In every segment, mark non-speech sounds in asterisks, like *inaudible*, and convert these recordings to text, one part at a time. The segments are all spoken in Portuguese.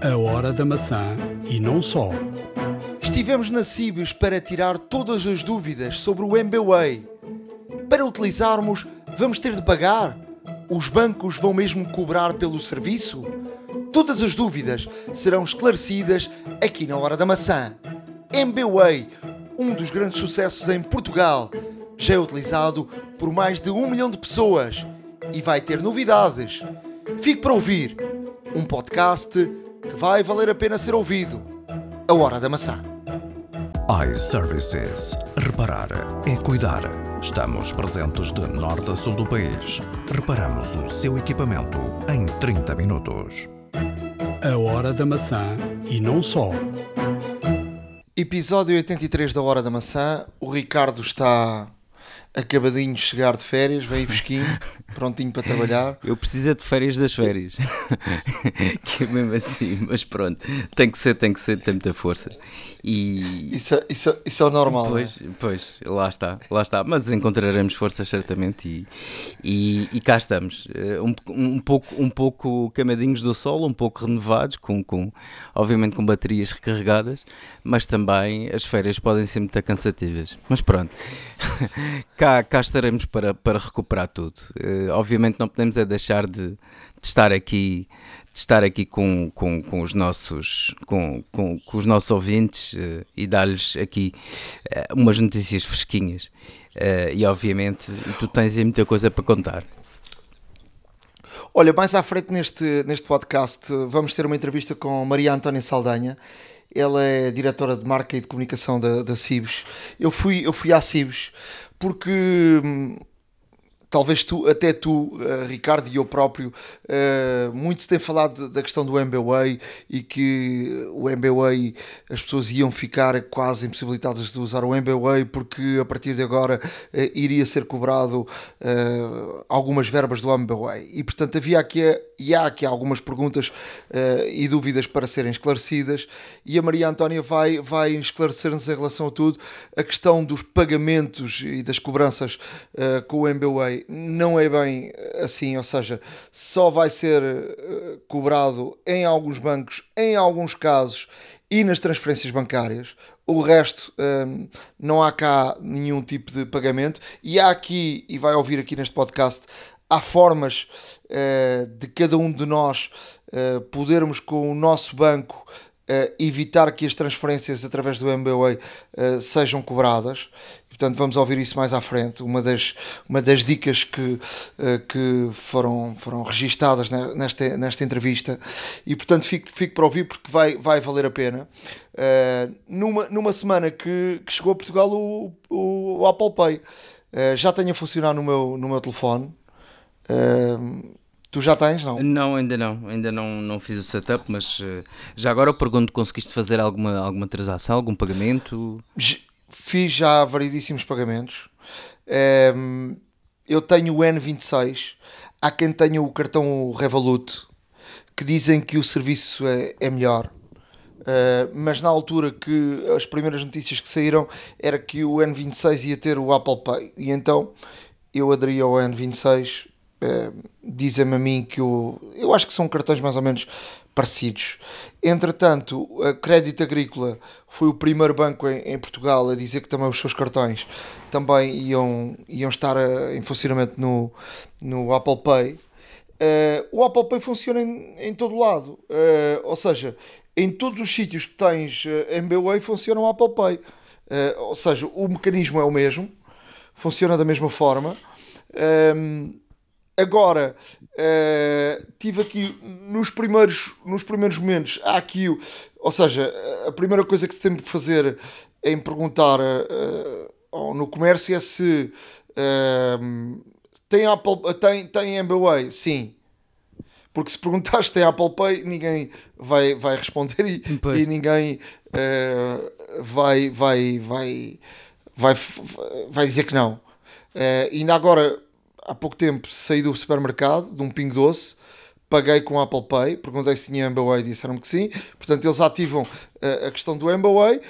A hora da maçã e não só. Estivemos na Cibios para tirar todas as dúvidas sobre o MBWay. Para utilizarmos, vamos ter de pagar? Os bancos vão mesmo cobrar pelo serviço? Todas as dúvidas serão esclarecidas aqui na Hora da Maçã. MBWay, um dos grandes sucessos em Portugal, já é utilizado por mais de um milhão de pessoas e vai ter novidades. Fique para ouvir um podcast vai valer a pena ser ouvido. A Hora da Maçã. iServices. Reparar é cuidar. Estamos presentes de norte a sul do país. Reparamos o seu equipamento em 30 minutos. A hora da maçã e não só. Episódio 83 da Hora da Maçã. O Ricardo está acabadinho de chegar de férias, bem *laughs* fresquinho, prontinho para trabalhar. Eu preciso é de férias das férias. *laughs* que é mesmo assim, mas pronto, tem que ser, tem que ser, tem muita força. E Isso, é- isso, é- isso é o normal. é? pois, pois, lá está, lá está. Mas encontraremos forças certamente e, e, e cá estamos. Eh, Um, um pouco, um pouco camadinhos do sol, um pouco renovados, com, com, obviamente com baterias recarregadas, mas também as férias podem ser muito cansativas. Mas pronto, *laughs* cá, cá estaremos para, para recuperar tudo. Obviamente não podemos é deixar de, de estar aqui de estar aqui com, com, com os nossos com, com, com os nossos ouvintes eh, e dar-lhes aqui eh, umas notícias fresquinhas Eh, e obviamente tu tens aí muita coisa para contar Olha, mais à frente neste, neste podcast vamos ter uma entrevista com Maria Antónia Saldanha. Ela é diretora de marca e de comunicação da, da. Eu fui, eu fui à Cibes porque hum, talvez tu, até tu, eh, Ricardo e eu próprio, eh, muito se tem falado da questão do MBWay e que o MBWay as pessoas iam ficar quase impossibilitadas de usar o MBWay porque a partir de agora eh, iria ser cobrado algumas verbas do MBWay e portanto havia aqui e há aqui algumas perguntas eh, e dúvidas para serem esclarecidas. E a Maria Antónia vai, vai esclarecer-nos em relação a tudo. A questão dos pagamentos e das cobranças eh, com o MBWay não é bem assim, ou seja, só vai ser eh, cobrado em alguns bancos, em alguns casos e nas transferências bancárias. O resto hum, não há cá nenhum tipo de pagamento. E há aqui, e vai ouvir aqui neste podcast, há formas eh, de cada um de nós eh, podermos com o nosso banco eh, evitar que as transferências através do MBWay sejam cobradas. Portanto, vamos ouvir isso mais à frente. Uma das, uma das dicas que, que foram, foram registadas ne- nesta, nesta entrevista. E, portanto, fico, fico para ouvir porque vai, vai valer a pena. Numa, numa semana que, que chegou a Portugal o, o, o Apple Pay. Já tem a funcionar no meu, no meu telefone. Tu já tens, não? não ainda não ainda não não fiz o setup mas eh, já agora eu pergunto conseguiste fazer alguma alguma transação algum pagamento Fiz já variedíssimos pagamentos. Ehm, eu tenho o N26. Há quem tenha o cartão Revolut que dizem que o serviço é, é melhor. Uh, mas na altura que as primeiras notícias que saíram era que o N26 ia ter o Apple Pay e então eu aderi ao N26 uh, dizem-me a mim que o, eu acho que são cartões mais ou menos parecidos. Entretanto a Crédito Agrícola foi o primeiro banco em, em Portugal a dizer que também os seus cartões também iam, iam estar uh, em funcionamento no, no Apple Pay. Uh, o Apple Pay funciona em, em todo lado, Uh, ou seja, em todos os sítios que tens MBWay funciona o Apple Pay, Uh, ou seja, o mecanismo é o mesmo, funciona da mesma forma. Um, agora, uh, tive aqui nos primeiros, nos primeiros momentos, há aqui, ou seja, a primeira coisa que se tem que fazer é em perguntar uh, no comércio é se um, tem, Apple, tem, tem MBWay? Sim. Porque se perguntares se tem Apple Pay, ninguém vai, vai responder e, e ninguém vai, vai, vai, vai, vai dizer que não. Ainda agora, há pouco tempo, saí do supermercado, de um Pingo Doce, paguei com Apple Pay, perguntei se tinha MBWay e disseram-me que sim. Portanto, eles ativam eh, a questão do MBWay.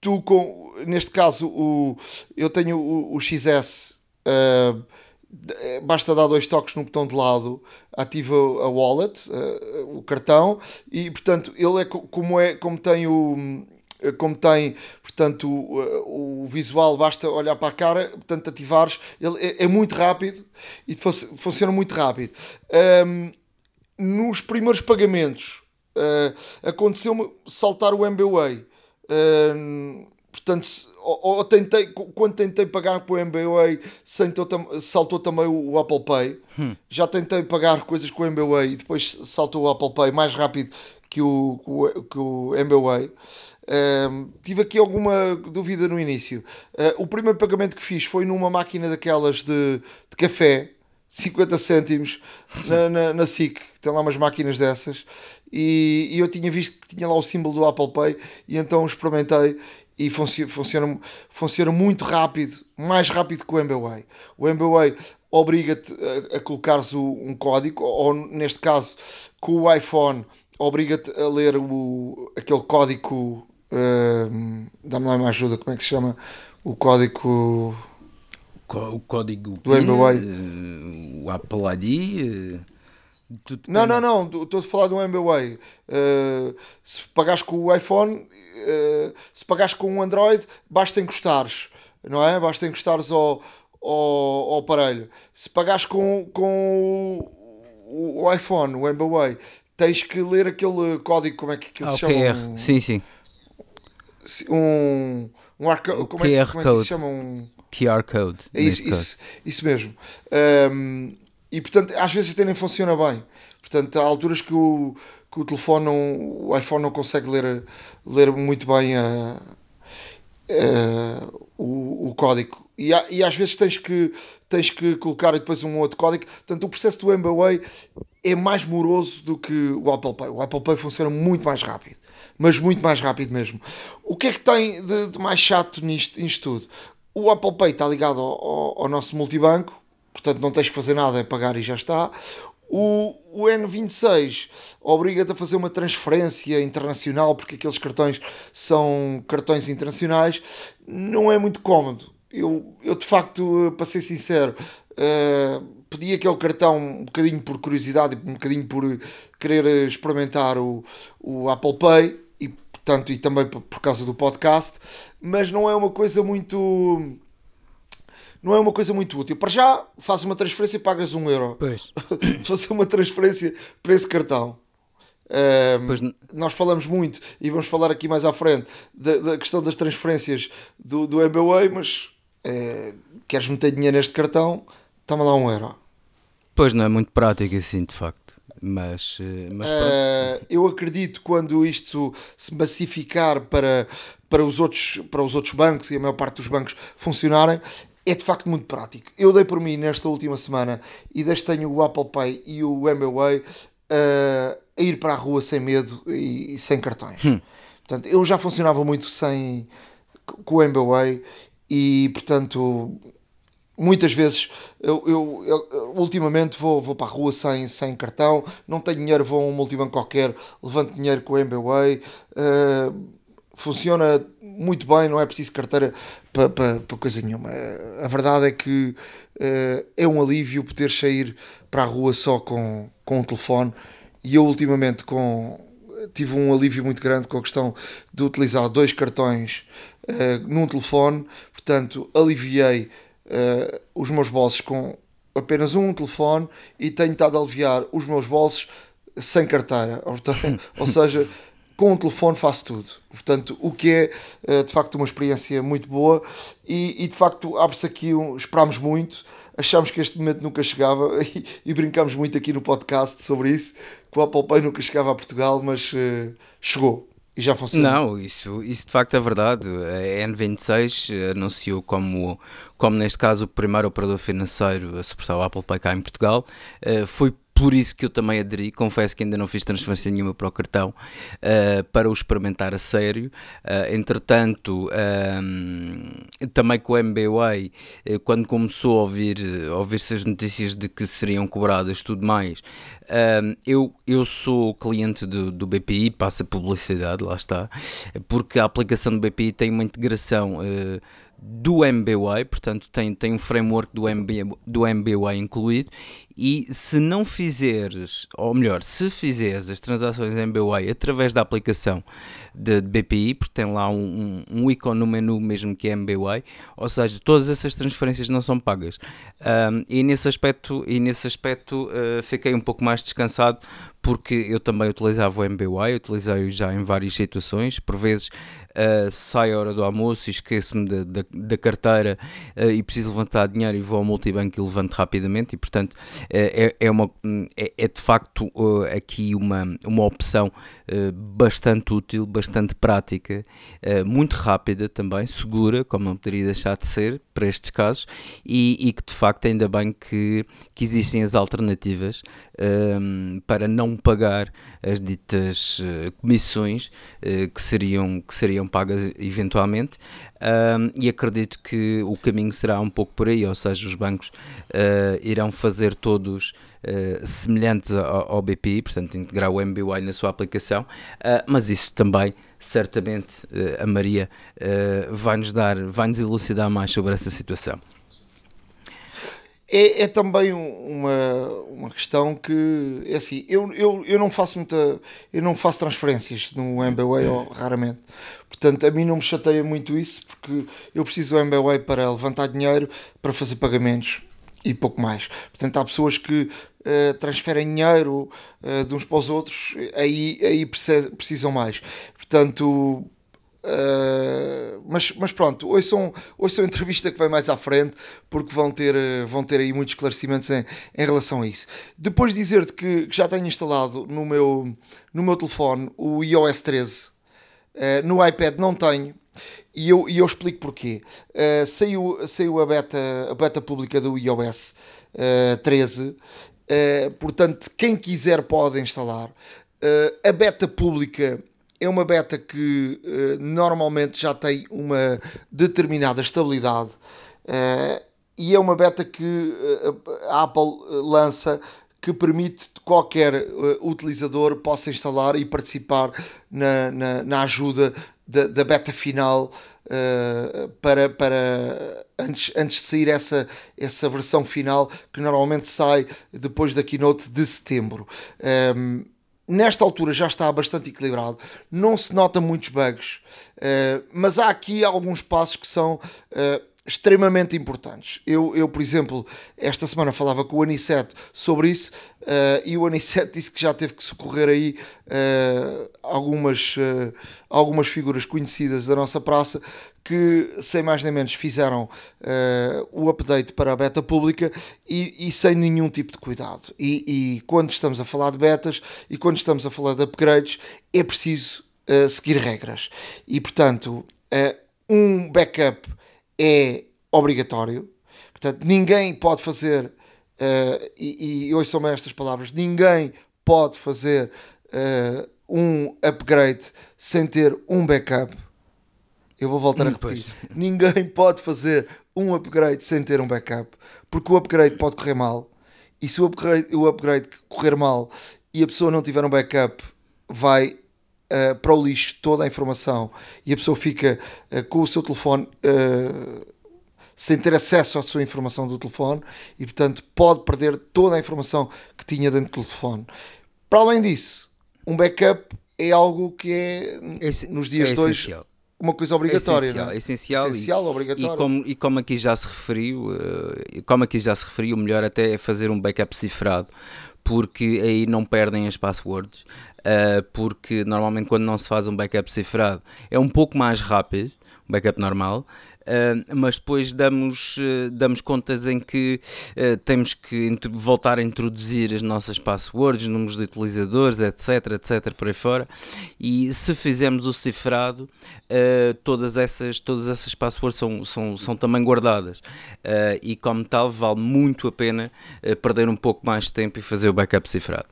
Tu, com, neste caso, o, eu tenho o, o XS, eh, eh, basta dar dois toques no botão de lado, ativa a wallet, uh, o cartão, e portanto ele é como, é, como tem o como tem, portanto, o, o, visual, basta olhar para a cara, portanto, ativares, ele é, é muito rápido e funciona muito rápido. Um, nos primeiros pagamentos, uh, aconteceu-me saltar o MBWay. Uh, portanto, ou, ou, tentei, quando tentei pagar com o MBWay, saltou também o, Apple Pay. Hum. Já tentei pagar coisas com o MBWay e depois saltou o Apple Pay mais rápido que o, que o, MBWay. Tive aqui alguma dúvida no início. Uh, o primeiro pagamento que fiz foi numa máquina daquelas de, de café, 50 cêntimos, na, na, na SIC, tem lá umas máquinas dessas. E, e, eu tinha visto que tinha lá o símbolo do Apple Pay, e então experimentei e funciona, funciona, funciona muito rápido, mais rápido que o MBWay. O MBWay obriga-te a, a colocares o, um código, ou neste caso, com o iPhone, obriga-te a ler o, aquele código. Uh, Dá-me lá uma ajuda, como é que se chama? O código. O código do MBWay. Uh, o Apple ID. Uh não, não, não, estou a falar do MBWay. Uh, se pagares com o iPhone, se pagares com um Android, basta encostares, não é? Basta encostares ao, ao, ao aparelho. Se pagares com, com o, o iPhone, o MBWay, tens que ler aquele código, como é que, que ah, se chama? Um, sim, sim. Um, um arco, como, é, como é que se chama? Um QR Code. É isso, isso, isso, mesmo. Um, e portanto, às vezes até nem funciona bem. Portanto, há alturas que o, que o telefone, não, o iPhone não consegue ler, ler muito bem a, a, o, o código. E, há, e às vezes tens que, tens que colocar depois um outro código. Portanto, o processo do MBWay é mais moroso do que o Apple Pay. O Apple Pay funciona muito mais rápido. Mas muito mais rápido mesmo. O que é que tem de, de mais chato nisto, nisto tudo? O Apple Pay está ligado ao, ao, ao nosso multibanco portanto não tens que fazer nada, é pagar e já está. O, o N26 obriga-te a fazer uma transferência internacional, porque aqueles cartões são cartões internacionais, não é muito cómodo. Eu, eu de facto, para ser sincero, uh, pedi aquele cartão um bocadinho por curiosidade, um bocadinho por querer experimentar o, o Apple Pay portanto, e também por, causa do podcast, mas não é uma coisa muito não é uma coisa muito útil. Para já, fazes uma transferência e pagas um euro. Pois. *laughs* Fazer uma transferência para esse cartão. Um. Nós falamos muito e vamos falar aqui mais à frente da, da questão das transferências do, do MBWay, mas é, queres meter dinheiro neste cartão, toma lá um euro. Pois não é muito prático assim, de facto. Mas, eh, mas uh, eu acredito quando isto se massificar para, para, os outros, para os outros bancos e a maior parte dos bancos funcionarem, é de facto muito prático. Eu dei por mim nesta última semana e desde tenho o Apple Pay e o MBWay uh, a ir para a rua sem medo e, e sem cartões. Hum. Portanto, eu já funcionava muito sem com o MBWay e portanto muitas vezes eu, eu, eu, ultimamente vou, vou para a rua sem, sem cartão, não tenho dinheiro, vou a um multibanco qualquer, levanto dinheiro com o MBWay. Uh, funciona muito bem, não é preciso carteira para, para, para coisa nenhuma. A verdade é que uh, é um alívio poder sair para a rua só com, com um telefone e eu ultimamente com tive um alívio muito grande com a questão de utilizar dois cartões uh, num telefone, portanto aliviei uh, os meus bolsos com apenas um telefone e tenho estado a aliviar os meus bolsos sem carteira, ou *laughs* seja, com o telefone faço tudo. Portanto, o que é eh, de facto uma experiência muito boa e, e de facto abre-se aqui, um, esperámos muito, achámos que este momento nunca chegava *laughs* e, e brincámos muito aqui no podcast sobre isso, que o Apple Pay nunca chegava a Portugal, mas uh, chegou. E já funciona. Não, isso, isso de facto é verdade. A N26 anunciou como, como neste caso o primeiro operador financeiro a suportar o Apple Pay cá em Portugal. Uh, foi por isso que eu também aderi. Confesso que ainda não fiz transferência nenhuma para o cartão uh, para o experimentar a sério. Uh, entretanto, uh, também com o MBWay, quando começou a ouvir, a ouvir-se as notícias de que seriam cobradas tudo mais, eu, eu sou cliente do, do BPI, passa publicidade, lá está, porque a aplicação do BPI tem uma integração do MBWay, portanto tem, tem um framework do, MB, do MBWay incluído e se não fizeres, ou melhor, se fizeres as transações MBWay através da aplicação de, BPI, porque tem lá um, um, um, ícone no menu mesmo que é MBWay, ou seja, todas essas transferências não são pagas. Um, e nesse aspecto, e nesse aspecto uh, fiquei um pouco mais descansado porque eu também utilizava o MBWay, utilizei-o já em várias situações, por vezes uh, sai a hora do almoço e esqueço-me da, carteira uh, e preciso levantar dinheiro e vou ao multibanco e levanto rapidamente e portanto é, é, uma, é, é de facto aqui uma, uma opção bastante útil, bastante prática, muito rápida também, segura, como não poderia deixar de ser para estes casos e, e que de facto ainda bem que, que existem as alternativas para não pagar as ditas uh, comissões uh, que, seriam, que seriam pagas eventualmente um, e acredito que o caminho será um pouco por aí, ou seja, os bancos uh, irão fazer todos semelhantes ao, ao, BPI, portanto integrar o MBWay na sua aplicação, mas isso também certamente a Maria vai-nos dar, vai-nos elucidar mais sobre essa situação é, é também uma, uma questão que é assim, eu, eu, eu não faço muita eu não faço transferências no MBWay raramente. Portanto a mim não me chateia muito isso porque eu preciso do MBWay para levantar dinheiro para fazer pagamentos e pouco mais. Portanto há pessoas que uh, transferem dinheiro uh, de uns para os outros aí, aí precisam mais. Portanto Uh, mas, mas pronto, ouçam, ouçam a entrevista que vem mais à frente, porque vão ter, vão ter aí muitos esclarecimentos em, em relação a isso. Depois de dizer-te que, que, já tenho instalado no meu, no meu telefone o iOS 13, uh, no iPad não tenho, e eu, e eu explico porquê. Uh, saiu, saiu a beta, a beta pública do iOS 13, portanto, quem quiser pode instalar. a beta pública é uma beta que uh, normalmente já tem uma determinada estabilidade uh, e é uma beta que uh, a Apple lança que permite que qualquer utilizador possa instalar e participar na, na, na ajuda da, da, beta final para, para antes, antes de sair essa, essa versão final que normalmente sai depois da keynote de setembro. Um, nesta altura já está bastante equilibrado, não se nota muitos bugs, uh, mas há aqui alguns passos que são uh, extremamente importantes. Eu, eu, por exemplo, esta semana falava com o Aniceto sobre isso uh, e o Aniceto *laughs* disse que já teve que socorrer aí algumas, algumas figuras conhecidas da nossa praça que, sem mais nem menos, fizeram o update para a beta pública e, e sem nenhum tipo de cuidado. E, e, quando estamos a falar de betas e quando estamos a falar de upgrades, é preciso seguir regras. E, portanto, um backup é obrigatório. Portanto, ninguém pode fazer, uh, e, e hoje são estas palavras, ninguém pode fazer uh, um upgrade sem ter um backup. Eu vou voltar a hum, repetir. *laughs* Ninguém pode fazer um upgrade sem ter um backup, porque o upgrade pode correr mal. E se o upgrade, o upgrade correr mal e a pessoa não tiver um backup, vai uh, para o lixo toda a informação e a pessoa fica uh, com o seu telefone uh, sem ter acesso à sua informação do telefone e, portanto, pode perder toda a informação que tinha dentro do telefone. Para além disso, um backup é algo que é, Esse, nos dias é de hoje, uma coisa obrigatória. É essencial, é? essencial, essencial e, obrigatório. E como, e como aqui já se referiu, como aqui já se referiu, o melhor até é fazer um backup cifrado, porque aí não perdem as passwords uh, porque normalmente quando não se faz um backup cifrado é um pouco mais rápido, um backup normal, Uh, mas depois damos, uh, damos contas em que uh, temos que voltar a introduzir as nossas passwords, números de utilizadores, etc, etc, por aí fora. E se fizermos o cifrado, todas, essas, todas essas passwords são, são, são também guardadas. e como tal, vale muito a pena perder um pouco mais de tempo e fazer o backup cifrado.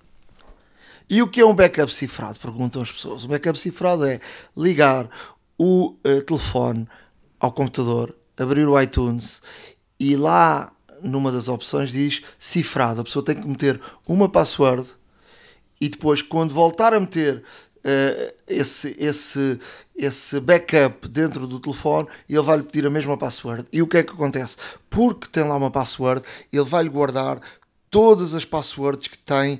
E o que é um backup cifrado? Perguntam as pessoas. O backup cifrado é ligar o uh, telefone ao computador, abrir o iTunes e lá numa das opções diz cifrado. A pessoa tem que meter uma password e depois, quando voltar a meter uh, esse, esse, esse backup dentro do telefone ele vai-lhe pedir a mesma password. E o que é que acontece? Porque tem lá uma password, ele vai-lhe guardar todas as passwords que tem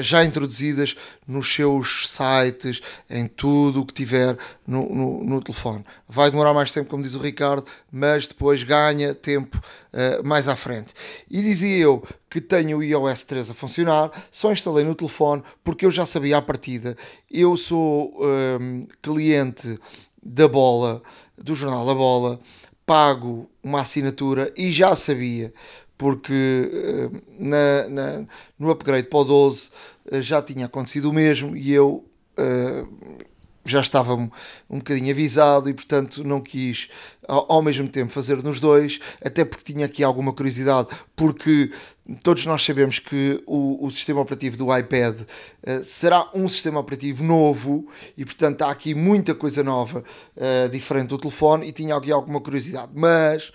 já introduzidas nos seus sites, em tudo o que tiver no, no, no, telefone. Vai demorar mais tempo, como diz o Ricardo, mas depois ganha tempo eh, mais à frente. E dizia eu que tenho o iOS 13 a funcionar, só instalei no telefone porque eu já sabia à partida. Eu sou ehm, cliente da bola, do jornal A Bola, pago uma assinatura e já sabia porque uh, na, na, no upgrade para o 12 uh, eh, já tinha acontecido o mesmo e eu uh, já estava um, um bocadinho avisado e portanto não quis ao, ao, mesmo tempo fazer nos dois, até porque tinha aqui alguma curiosidade, porque todos nós sabemos que o, o sistema operativo do iPad será um sistema operativo novo e portanto há aqui muita coisa nova diferente do telefone e tinha aqui alguma curiosidade, mas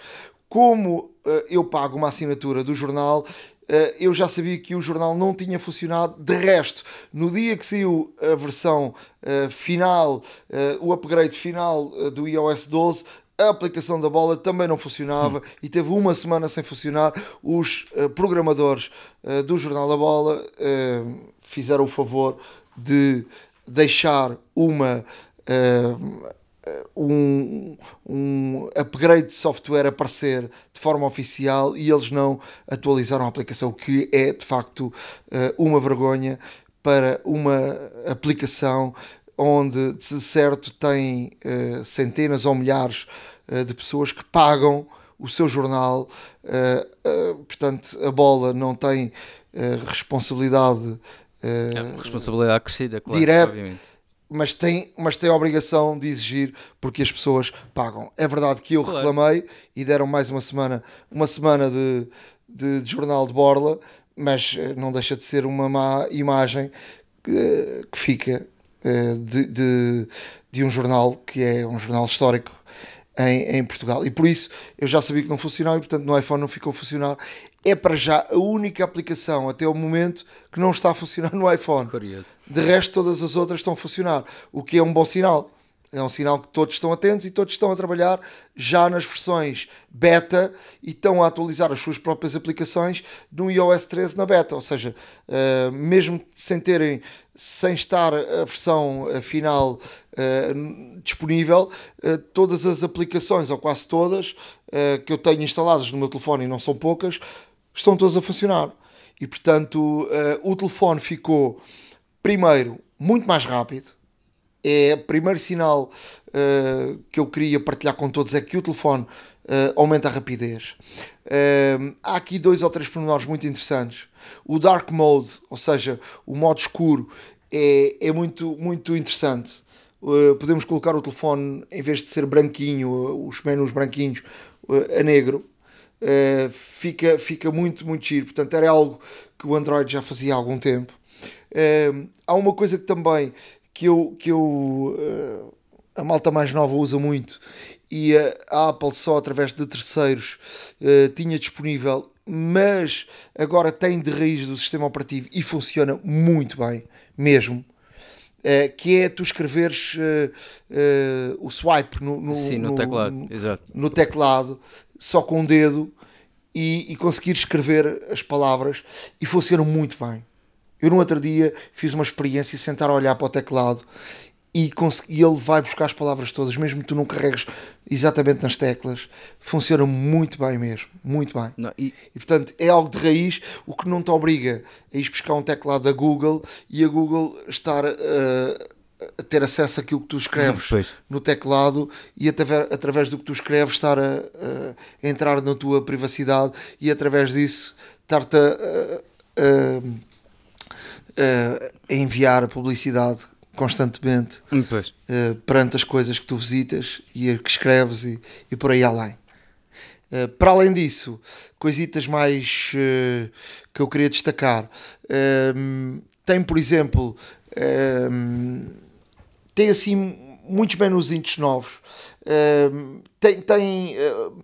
como uh, eu pago uma assinatura do jornal, uh, eu já sabia que o jornal não tinha funcionado. De resto, no dia que saiu a versão uh, final, o upgrade final do iOS 12, a aplicação da bola também não funcionava hum. e teve uma semana sem funcionar. Os programadores do Jornal da Bola fizeram o favor de deixar uma um, um upgrade de software aparecer de forma oficial e eles não atualizaram a aplicação, o que é de facto eh, uma vergonha para uma aplicação onde de certo tem uh, centenas ou milhares de pessoas que pagam o seu jornal, portanto a bola não tem responsabilidade. É, responsabilidade crescida, claro, direta, obviamente mas tem, mas tem a obrigação de exigir porque as pessoas pagam. É verdade que eu claro. reclamei e deram mais uma semana, uma semana de, de, de, jornal de borla, mas eh, não deixa de ser uma má imagem que, que fica eh, de, de, de, um jornal que é um jornal histórico em, em Portugal. E por isso eu já sabia que não funcionava e portanto no iPhone não ficou a funcionar é para já a única aplicação até o momento que não está a funcionar no iPhone. Curioso. De resto, todas as outras estão a funcionar, o que é um bom sinal. É um sinal que todos estão atentos e todos estão a trabalhar já nas versões beta e estão a atualizar as suas próprias aplicações no iOS 13 na beta. Ou seja, uh, mesmo sem terem, sem estar a versão final uh, disponível, todas as aplicações, ou quase todas, que eu tenho instaladas no meu telefone e não são poucas, estão todos a funcionar. E portanto, o telefone ficou, primeiro, muito mais rápido. É o primeiro sinal uh, que eu queria partilhar com todos é que o telefone uh, aumenta a rapidez. há aqui dois ou três pormenores muito interessantes. O Dark Mode, ou seja, o modo escuro, é, é muito, muito interessante. podemos colocar o telefone, em vez de ser branquinho, os menus branquinhos, a negro uh, fica, fica muito, muito giro. Portanto, era algo que o Android já fazia há algum tempo. Uh, há uma coisa que também que eu, que eu uh, a malta mais nova usa muito e a Apple só através de terceiros tinha disponível, mas agora tem de raiz do sistema operativo e funciona muito bem, mesmo. Uh, que é tu escreveres uh, uh, o swipe no, no, Sim, no, no teclado, no, no, teclado só com o um dedo e, e, conseguir escrever as palavras e funciona muito bem. Eu no outro dia fiz uma experiência sentar a olhar para o teclado e, e ele vai buscar as palavras todas, mesmo que tu não carregues exatamente nas teclas, funciona muito bem mesmo, muito bem. Não, e... e... portanto é algo de raiz, o que não te obriga a ir buscar um teclado da Google e a Google estar uh, a ter acesso àquilo que tu escreves pois. no teclado e através, através do que tu escreves estar a, a, entrar na tua privacidade e através disso estar-te a, a, enviar publicidade constantemente uh, perante as coisas que tu visitas e que escreves e, e por aí além. Uh, para além disso, coisitas mais uh, que eu queria destacar, tem por exemplo tem assim muitos menuzinhos novos. Uh, tem, tem uh,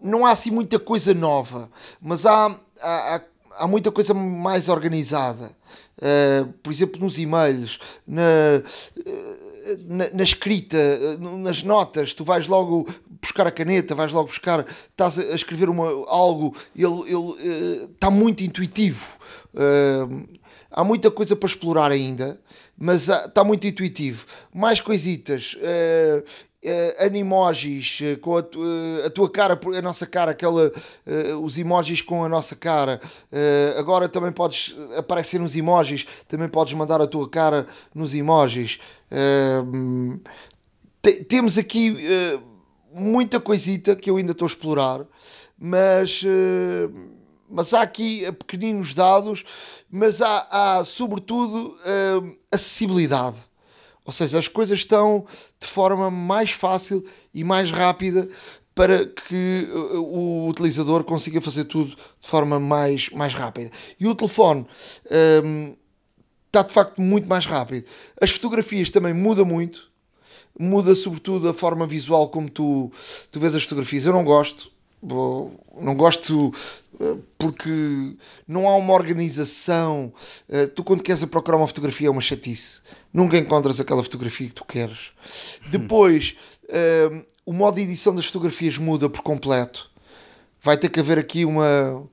não há assim muita coisa nova, mas há, há, há muita coisa mais organizada. Uh, por exemplo, nos e-mails, na, na, na, escrita, nas notas, tu vais logo buscar a caneta, vais logo buscar, estás a escrever uma, algo, ele, ele está muito intuitivo. há muita coisa para explorar ainda, mas está muito intuitivo. Mais coisitas. Uh, uh, animojis uh, com a, uh, a, tua cara, a nossa cara, aquela, os emojis com a nossa cara. agora também podes aparecer nos emojis, também podes mandar a tua cara nos emojis. Te, temos aqui muita coisita que eu ainda estou a explorar, mas mas há aqui pequeninos dados, mas há, há sobretudo acessibilidade ou seja, as coisas estão de forma mais fácil e mais rápida para que uh, o utilizador consiga fazer tudo de forma mais, mais rápida. E o telefone está de facto muito mais rápido. As fotografias também muda muito, muda sobretudo a forma visual como tu, tu vês as fotografias. Eu não gosto, não gosto uh, porque não há uma organização. Uh, tu, quando queres procurar uma fotografia, é uma chatice nunca encontras aquela fotografia que tu queres. Depois, uh, o modo de edição das fotografias muda por completo. Vai ter que haver aqui uma,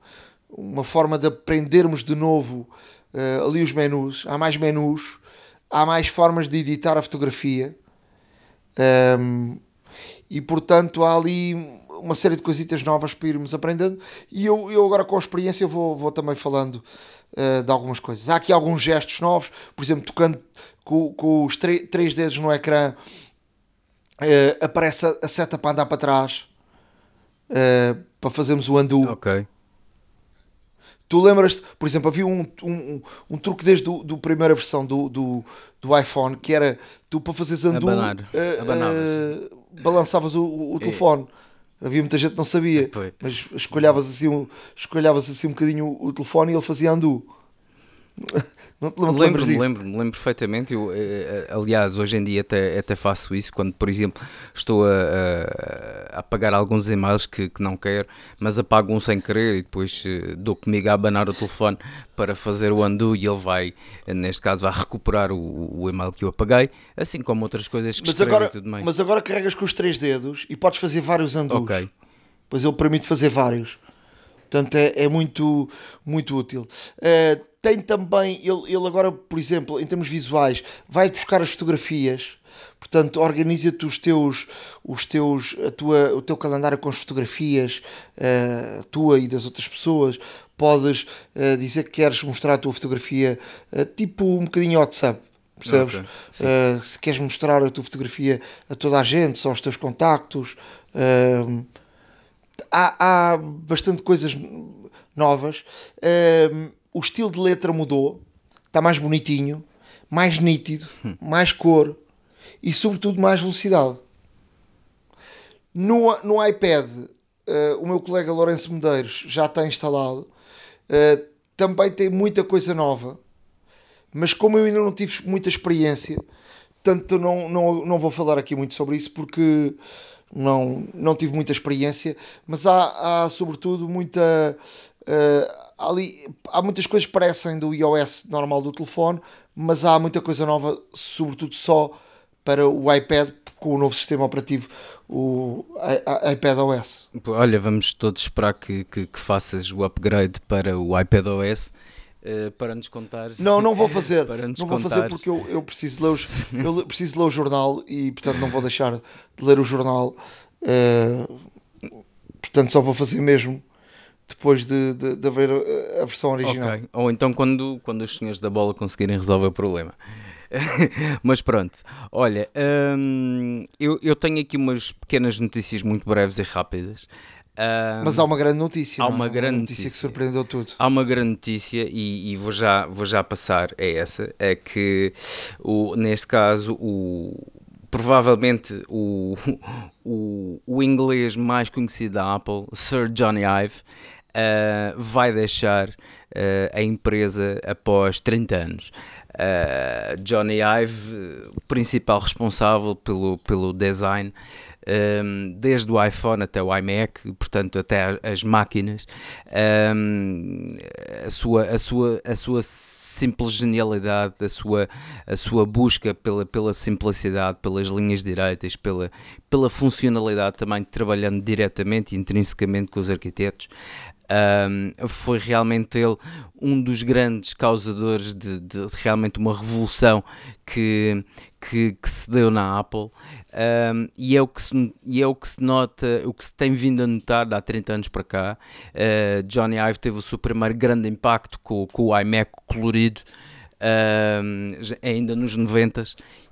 uma forma de aprendermos de novo uh, ali os menus. Há mais menus, há mais formas de editar a fotografia. Um, e portanto há ali uma série de coisitas novas para irmos aprendendo e eu, eu agora com a experiência vou, vou também falando uh, de algumas coisas. Há aqui alguns gestos novos, por exemplo, tocando com, com os três dedos no ecrã, uh, aparece a, a, seta para andar para trás, uh, para fazermos o undo. Ok. Tu lembras-te, por exemplo, havia um, um, um truque desde a do primeira versão do, do, do, iPhone que era tu para fazeres undo Abanar. Uh, uh, balançavas o, o, o telefone. Havia muita gente que não sabia, Foi. mas escolhavas assim, escolhavas assim um bocadinho o, o telefone e ele fazia undo. Não te lembro-me, lembro-me, lembro perfeitamente. Eu, eh, eh, aliás, hoje em dia até, até faço isso quando, por exemplo, estou a, a, a apagar alguns e-mails que, que não quero, mas apago um sem querer e depois eh, dou comigo a abanar o telefone para fazer o undo e ele vai, neste caso, vai recuperar o, o e-mail que eu apaguei, assim como outras coisas que mas agora, tudo mais. Mas agora carregas com os três dedos e podes fazer vários undos. Ok. Pois ele permite fazer vários. Portanto, é, é muito, muito útil. Uh, tem também, ele, ele agora, por exemplo, em termos visuais, vai buscar as fotografias. Portanto, organiza-te os teus, os teus, a tua, o teu calendário com as fotografias, uh, tua e das outras pessoas. Podes uh, dizer que queres mostrar a tua fotografia, uh, tipo um bocadinho WhatsApp, percebes? Okay, uh, se queres mostrar a tua fotografia a toda a gente, só aos teus contactos. Uh, há, há bastante coisas novas. O estilo de letra mudou, está mais bonitinho, mais nítido, mais cor e, sobretudo, mais velocidade. No, no iPad, uh, o meu colega Lourenço Medeiros já está instalado. Uh, também tem muita coisa nova, mas como eu ainda não tive muita experiência, tanto não, não, não vou falar aqui muito sobre isso porque não, não tive muita experiência, mas há, há sobretudo muita. Uh, ali, há muitas coisas que parecem do iOS normal do telefone, mas há muita coisa nova, sobretudo só para o iPad com o novo sistema operativo, o iPad OS. Olha, vamos todos esperar que, que, que faças o upgrade para o iPad OS. Uh, para nos contar. Não, não vou *laughs* fazer. não vou fazer porque eu, eu, preciso ler os, *laughs* eu preciso ler o jornal e, portanto, não vou deixar de ler o jornal. Uh, portanto, só vou fazer mesmo depois de, de, de haver a versão original. Okay. Ou então quando, quando os senhores da bola conseguirem resolver o problema. *laughs* Mas pronto, olha, hum, eu, eu tenho aqui umas pequenas notícias muito breves e rápidas. Um, Mas há uma grande notícia. Há uma, grande uma notícia, notícia, que surpreendeu tudo. Há uma grande notícia e, e, vou, já, vou já passar a essa: é que o, neste caso o, provavelmente o, *laughs* o, o inglês mais conhecido da Apple, Sir Johnny Ive, uh, vai deixar uh, a empresa após 30 anos. Uh, Johnny Ive, o principal responsável pelo, pelo design um, desde o iPhone até o iMac, portanto até as máquinas, um, a, sua, a, sua, a sua simples genialidade, a sua, a sua busca pela, pela simplicidade, pelas linhas direitas, pela, pela funcionalidade também trabalhando diretamente e intrinsecamente com os arquitetos. Um, foi realmente ele um dos grandes causadores de, de realmente uma revolução que, que, que, se deu na Apple um, e, é o que se, e é o que se nota, o que se tem vindo a notar de há 30 anos para cá. Uh, Johnny Ive teve o seu primeiro grande impacto com, com o iMac colorido. Um, ainda nos 90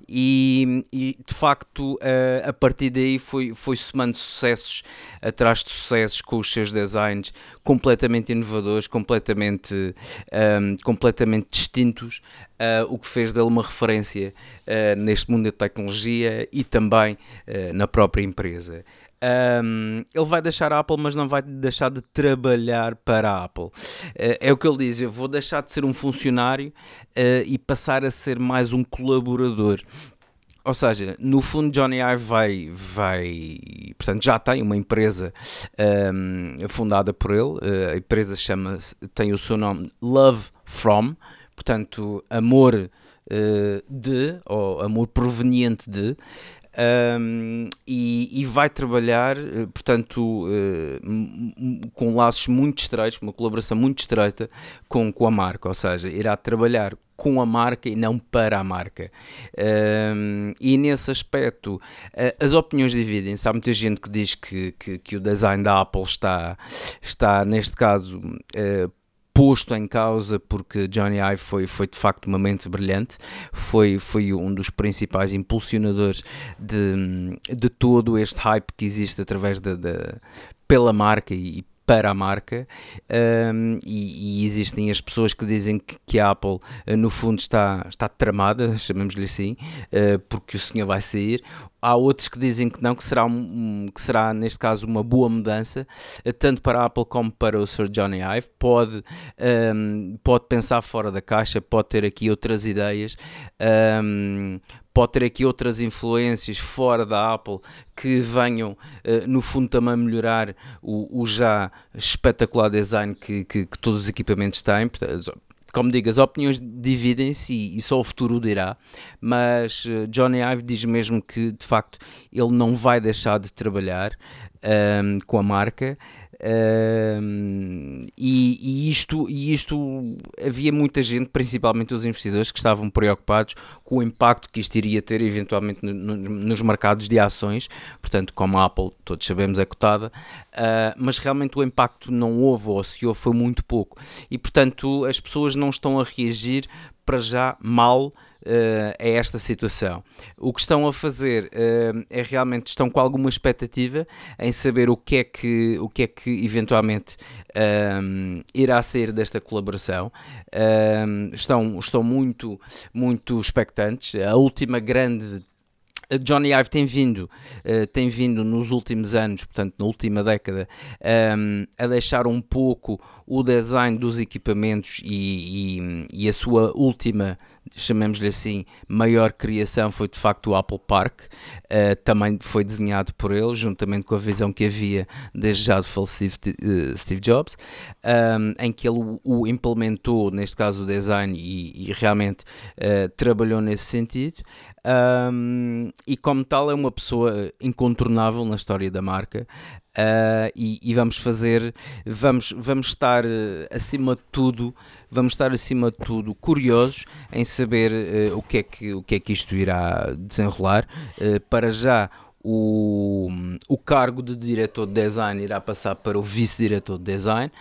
e, e, de facto a, a partir daí foi, foi somando sucessos atrás de sucessos com os seus designs completamente inovadores, completamente, um, completamente distintos, uh, o que fez dele uma referência uh, neste mundo da tecnologia e também uh, na própria empresa. Um, ele vai deixar a Apple, mas não vai deixar de trabalhar para a Apple. Uh, é o que ele diz: eu vou deixar de ser um funcionário uh, e passar a ser mais um colaborador. Ou seja, no fundo, Johnny Ive vai, vai, portanto, já tem uma empresa um, fundada por ele. Uh, a empresa chama tem o seu nome Love From, portanto, amor de ou amor proveniente de um, e, e, vai trabalhar, eh, portanto, uh, com laços muito estreitos, uma colaboração muito estreita com, com a marca, ou seja, irá trabalhar com a marca e não para a marca. Um, e nesse aspecto, uh, as opiniões dividem-se. Há muita gente que diz que, que, que, o design da Apple está, está neste caso, uh, posto em causa porque Johnny Ive foi, foi de facto uma mente brilhante, foi, foi um dos principais impulsionadores de, de todo este hype que existe através da, pela marca e para a marca um, e, e, existem as pessoas que dizem que, que a Apple uh, no fundo está, está tramada, *laughs* chamemos-lhe assim, uh, porque o senhor vai sair. Há outros que dizem que não, que será, um, que será neste caso uma boa mudança, uh, tanto para a Apple como para o Sir Johnny Ive. Pode, um, pode pensar fora da caixa, pode ter aqui outras ideias, pode ter aqui outras influências fora da Apple que venham, uh, no fundo, também melhorar o, o já espetacular design que, que, que, todos os equipamentos têm. Como digo, as opiniões dividem-se e, só o futuro dirá, mas uh, Johnny Ive diz mesmo que, de facto, ele não vai deixar de trabalhar um, ehm, com a marca e, e, isto, e isto havia muita gente, principalmente os investidores, que estavam preocupados com o impacto que isto iria ter eventualmente no, no, nos mercados de ações, portanto, como a Apple, todos sabemos, é cotada, uh, mas realmente o impacto não houve, ou se houve, foi muito pouco, e portanto as pessoas não estão a reagir para já mal uh, a esta situação. O que estão a fazer uh, é realmente estão com alguma expectativa em saber o que é que, o que, é que eventualmente um, irá sair desta colaboração. Um, estão, estão muito, muito expectantes. A última grande Johnny Ive tem vindo, uh, tem vindo nos últimos anos, portanto na última década, um, a deixar um pouco o design dos equipamentos e, e, e a sua última, chamemos-lhe assim, maior criação foi de facto o Apple Park, uh, também foi desenhado por ele, juntamente com a visão que havia desde já do falecido uh, Steve Jobs, um, em que ele o, o, implementou, neste caso o design, e, e realmente trabalhou nesse sentido. Um, e como tal é uma pessoa incontornável na história da marca uh, e, e, vamos fazer, vamos, vamos estar uh, acima de tudo, vamos estar acima de tudo curiosos em saber uh, o, que é que, o que é que isto irá desenrolar. para já o, o cargo de diretor de design irá passar para o vice-diretor de design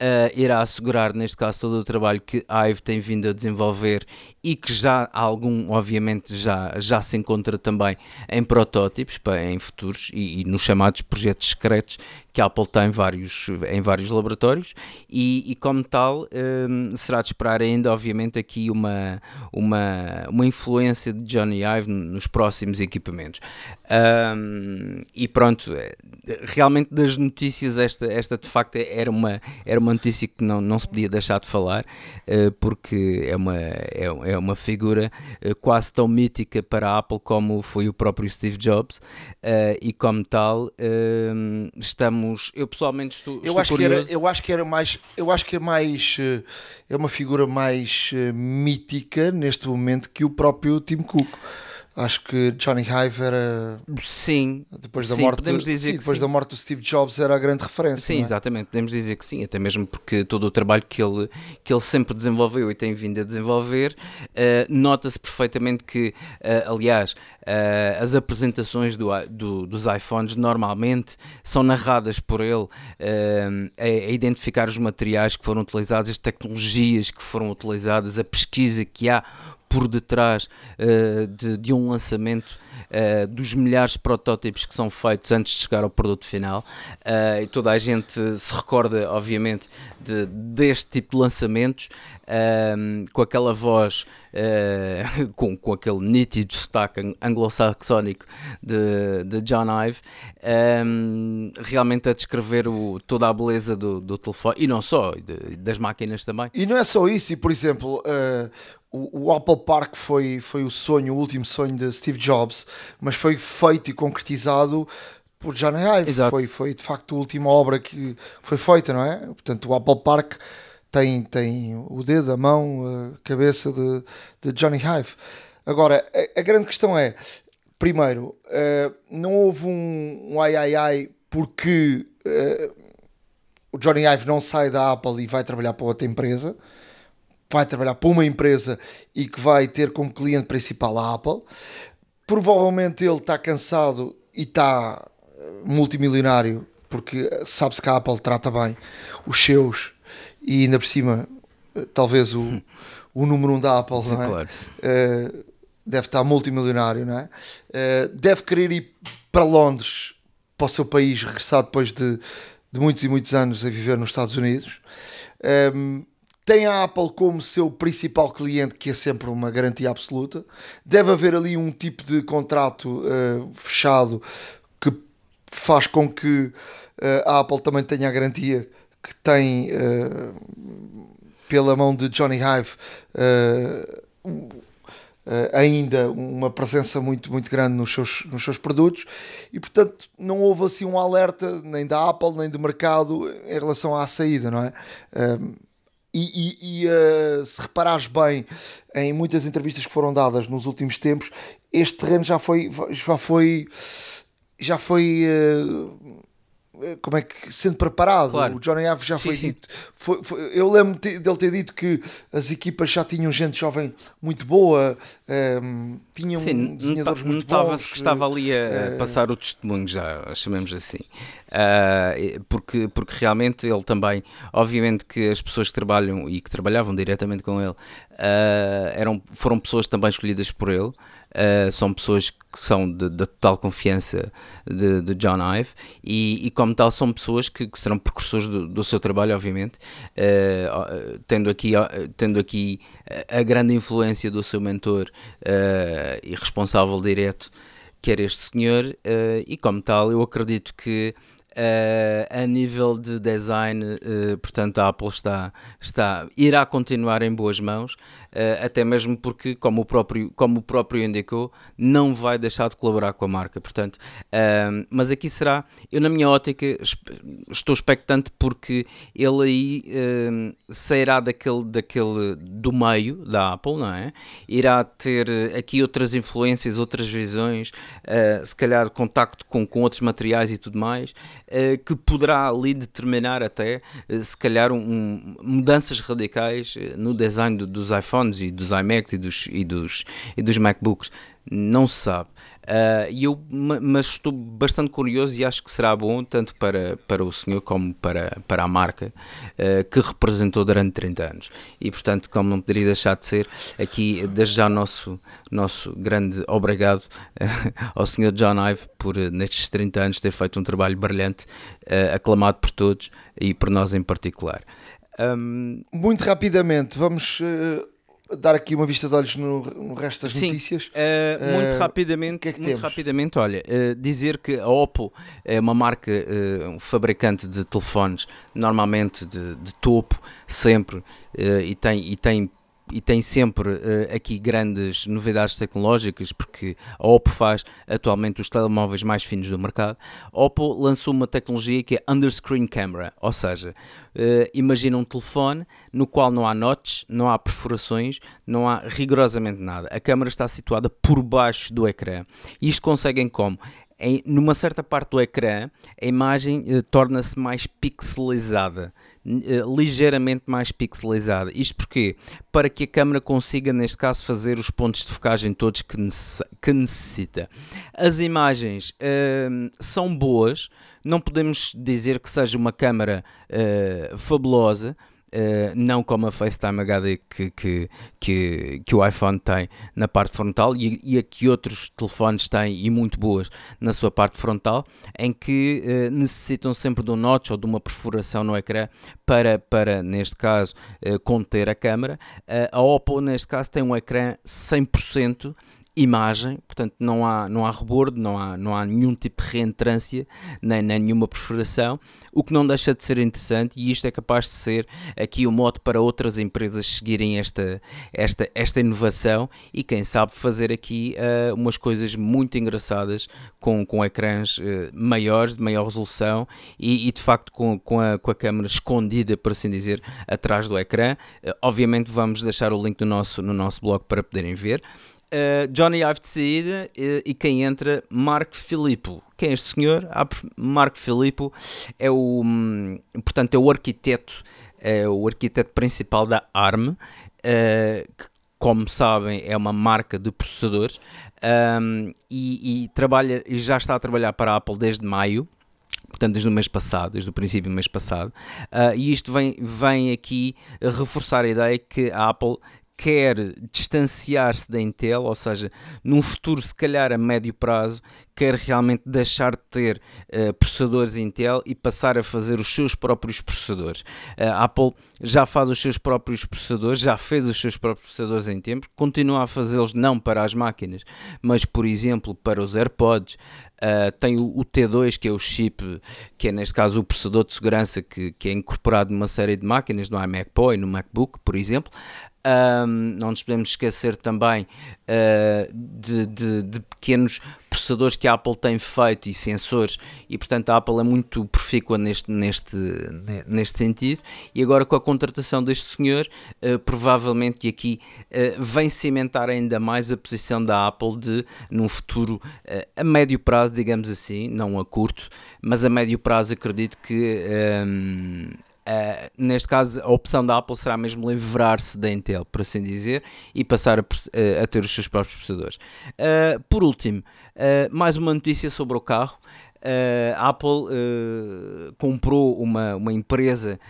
uh, irá assegurar, neste caso, todo o trabalho que a IVE tem vindo a desenvolver e que já algum, obviamente, já, já se encontra também em protótipos, em futuros e, e nos chamados projetos secretos que a Apple tem vários, em vários laboratórios e, e como tal um, será de esperar ainda, obviamente, aqui uma, uma, uma influência de Johnny Ive nos próximos equipamentos. Um, e pronto, realmente das notícias, esta, esta de facto era uma, era uma notícia que não, não se podia deixar de falar, uh, porque é uma, é, é uma figura uh, quase tão mítica para a Apple como foi o próprio Steve Jobs, uh, e como tal, estamos. Eu pessoalmente estou, eu estou acho curioso. Que era, eu acho que era mais. Eu acho que é mais. É uma figura mais mítica neste momento que o próprio Tim Cook. Acho que Johnny Hive era. Sim. Depois da sim, morte, podemos dizer sim, que depois sim. da morte do Steve Jobs era a grande referência. Sim, é? exatamente. Podemos dizer que sim, até mesmo porque todo o trabalho que ele, que ele sempre desenvolveu e tem vindo a desenvolver, uh, nota-se perfeitamente que, uh, aliás, uh, as apresentações do, do, dos iPhones normalmente são narradas por ele a, a identificar os materiais que foram utilizados, as tecnologias que foram utilizadas, a pesquisa que há por detrás uh, de, de, um lançamento uh, dos milhares de protótipos que são feitos antes de chegar ao produto final. Uh, e toda a gente se recorda, obviamente, de, deste tipo de lançamentos, com aquela voz, *laughs* com, com aquele nítido sotaque anglo-saxónico de, de John Ive, um, realmente a descrever o, toda a beleza do, do telefone e não só, de, das máquinas também. E não é só isso, e por exemplo, o, o, Apple Park foi, foi o sonho, o último sonho de Steve Jobs, mas foi feito e concretizado por Johnny Ive. Foi, foi de facto a última obra que foi feita, não é? Portanto, o Apple Park tem, tem o dedo, a mão, a cabeça de, de Johnny Ive. Agora, a, a, grande questão é: primeiro, uh, não houve um, um ai ai ai porque uh, o Johnny Ive não sai da Apple e vai trabalhar para outra empresa vai trabalhar para uma empresa e que vai ter como cliente principal a Apple. Provavelmente ele está cansado e está eh, multimilionário, porque sabe-se que a Apple trata bem os seus e ainda por cima, eh, talvez o, o número um da Apple, Sim, é? Claro. Uh, deve estar multimilionário, não é? Uh, deve querer ir para Londres, para o seu país, regressar depois de, de muitos e muitos anos a viver nos Estados Unidos. Um, tem a Apple como seu principal cliente, que é sempre uma garantia absoluta. Deve haver ali um tipo de contrato uh, fechado que faz com que uh, a Apple também tenha a garantia que tem uh, pela mão de Johnny Hive ainda uma presença muito, muito grande nos seus, nos seus produtos e portanto não houve assim um alerta nem da Apple nem do mercado em relação à saída, não é? E, e, e uh, se reparares bem em muitas entrevistas que foram dadas nos últimos tempos, este terreno já foi já foi já foi uh, como é que sendo preparado Claro. o Johnny Ive já foi sim. dito foi, foi- eu lembro dele ter dito que as equipas já tinham gente jovem muito boa ehm, tinham Sim, desenhadores muito notava-se bons que estava ali a, eh, passar o testemunho, já chamemos assim. E- porque, porque realmente ele também, obviamente que as pessoas que trabalham e que trabalhavam diretamente com ele ah, eram, foram pessoas também escolhidas por ele. Ah, são pessoas que são de total confiança de, de John Ive e, e como tal são pessoas que, que serão precursores do, do seu trabalho obviamente ah, tendo aqui, tendo aqui a- a grande influência do seu mentor ah, e responsável direto que era este senhor e como tal eu acredito que ah, a nível de design, ah, portanto, a Apple está, está, irá continuar em boas mãos, até mesmo porque, como o, próprio, como o próprio indicou, não vai deixar de colaborar com a marca. Portanto, ah, mas aqui será, eu na minha ótica estou expectante porque ele aí ah, sairá daquele, daquele do meio da Apple, não é? Irá ter eh, aqui outras influências, outras visões, ah, se calhar contacto com, com outros materiais e tudo mais, eh, que poderá ali determinar até, eh, se calhar, um- mudanças radicais eh, no design do- dos iPhones iPhones e dos iMacs e dos, e dos, e dos MacBooks, não se sabe. Uh, eu, mas estou bastante curioso e acho que será bom tanto para, para o senhor como para, para a marca uh, que representou durante 30 anos. E portanto, como não poderia deixar de ser, aqui desde já nosso, nosso grande obrigado uh, ao senhor John Ive por nestes 30 anos ter feito um trabalho brilhante, aclamado por todos e por nós em particular. Um... Muito rapidamente, vamos dar aqui uma vista de olhos no, no resto das Sim, notícias. Uh, muito uh, rapidamente, que é que muito temos? rapidamente, olha, uh, dizer que a Oppo é uma marca, um fabricante de telefones, normalmente de, de topo, sempre, e tem, e tem e tem sempre uh, aqui grandes novidades tecnológicas, porque a Oppo faz atualmente os telemóveis mais finos do mercado. A Oppo lançou uma tecnologia que é Underscreen Camera, ou seja, uh, imagina um telefone no qual não há notches, não há perfurações, não há rigorosamente nada. A câmera está situada por baixo do ecrã. Isto conseguem como? Em, numa certa parte do ecrã, a imagem uh, torna-se mais pixelizada. Eh, ligeiramente mais pixelizada. Isto porque Para que a câmera consiga, neste caso, fazer os pontos de focagem todos que, necess que necessita. As imagens uh, são boas, não podemos dizer que seja uma câmera uh, fabulosa, Uh, não como a FaceTime HD que, que, que, que, o iPhone tem na parte frontal e, e a que outros telefones têm e muito boas na sua parte frontal, em que uh, necessitam sempre de um notch ou de uma perfuração no ecrã para, para neste caso, uh, conter a câmera. a Oppo, neste caso, tem um ecrã 100% imagem, portanto não há, não há rebordo, não há, não há nenhum tipo de reentrância, nem, nem nenhuma perfuração, o que não deixa de ser interessante e isto é capaz de ser aqui o modo para outras empresas seguirem esta, esta, esta inovação e quem sabe fazer aqui uh, umas coisas muito engraçadas com, com ecrãs uh, maiores, de maior resolução e, e, de facto com, com, a, com a câmera escondida, por assim dizer, atrás do ecrã. Uh, obviamente vamos deixar o link no nosso, no nosso blog para poderem ver. Uh, Johnny Ive de saída uh, e quem entra, Mark Filippo. Quem é este senhor? Ah, Mark Filippo é o, um, portanto, é o arquiteto, é o arquiteto principal da ARM, uh, que, como sabem, é uma marca de processadores um, e, e, trabalha, e já está a trabalhar para a Apple desde maio portanto desde o mês passado, desde o princípio do mês passado, uh, e isto vem, vem aqui reforçar a ideia que a Apple quer distanciar-se da Intel, ou seja, num futuro, se calhar a médio prazo, quer realmente deixar de ter uh, processadores Intel e passar a fazer os seus próprios processadores. Uh, a Apple já faz os seus próprios processadores, já fez os seus próprios processadores em tempos, continua a fazê-los não para as máquinas, mas por exemplo para os AirPods. Uh, tem o, o, T2, que é o chip, que é neste caso o processador de segurança que, que é incorporado numa série de máquinas, no iMac Pro e no MacBook, por exemplo. Um, não nos podemos esquecer também uh, de, de, de, pequenos processadores que a Apple tem feito e sensores, e portanto a Apple é muito profícua neste, neste, neste sentido. E agora com a contratação deste senhor, uh, provavelmente aqui uh, vem cimentar ainda mais a posição da Apple de, num futuro a médio prazo, digamos assim, não a curto, mas a médio prazo acredito que. Um, Uh, neste caso, a opção da Apple será mesmo livrar-se da Intel, por assim dizer, e passar a, a ter os seus próprios processadores. Uh, por último, uh, mais uma notícia sobre o carro. a Apple comprou uma, uma empresa,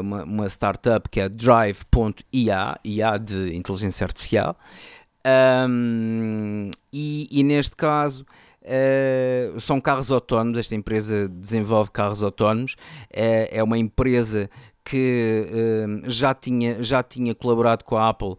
uma, uma startup que é Drive.ia, IA de inteligência artificial, um, e, e neste caso Uh, são carros autónomos, esta empresa desenvolve carros autónomos, uh, é uma empresa que uh, já, tinha, já tinha colaborado com a Apple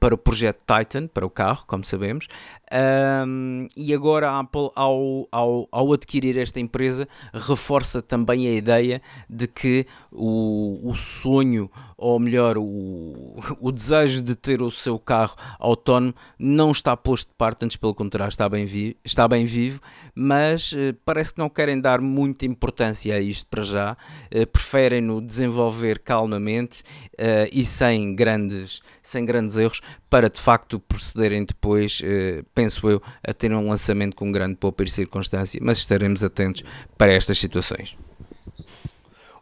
para o projeto Titan, para o carro, como sabemos, um, e agora a Apple, ao, ao, ao adquirir esta empresa, reforça também a ideia de que o, o sonho, ou melhor, o, *laughs* o desejo de ter o seu carro autónomo não está posto de parte, antes pelo contrário, está bem, vi, está bem vivo, mas uh, parece que não querem dar muita importância a isto para já, uh, preferem-no desenvolver calmamente uh, e sem grandes, sem grandes erros, para de facto procederem depois, eh, penso eu, a ter um lançamento com grande poupa e circunstância, mas estaremos atentos para estas situações.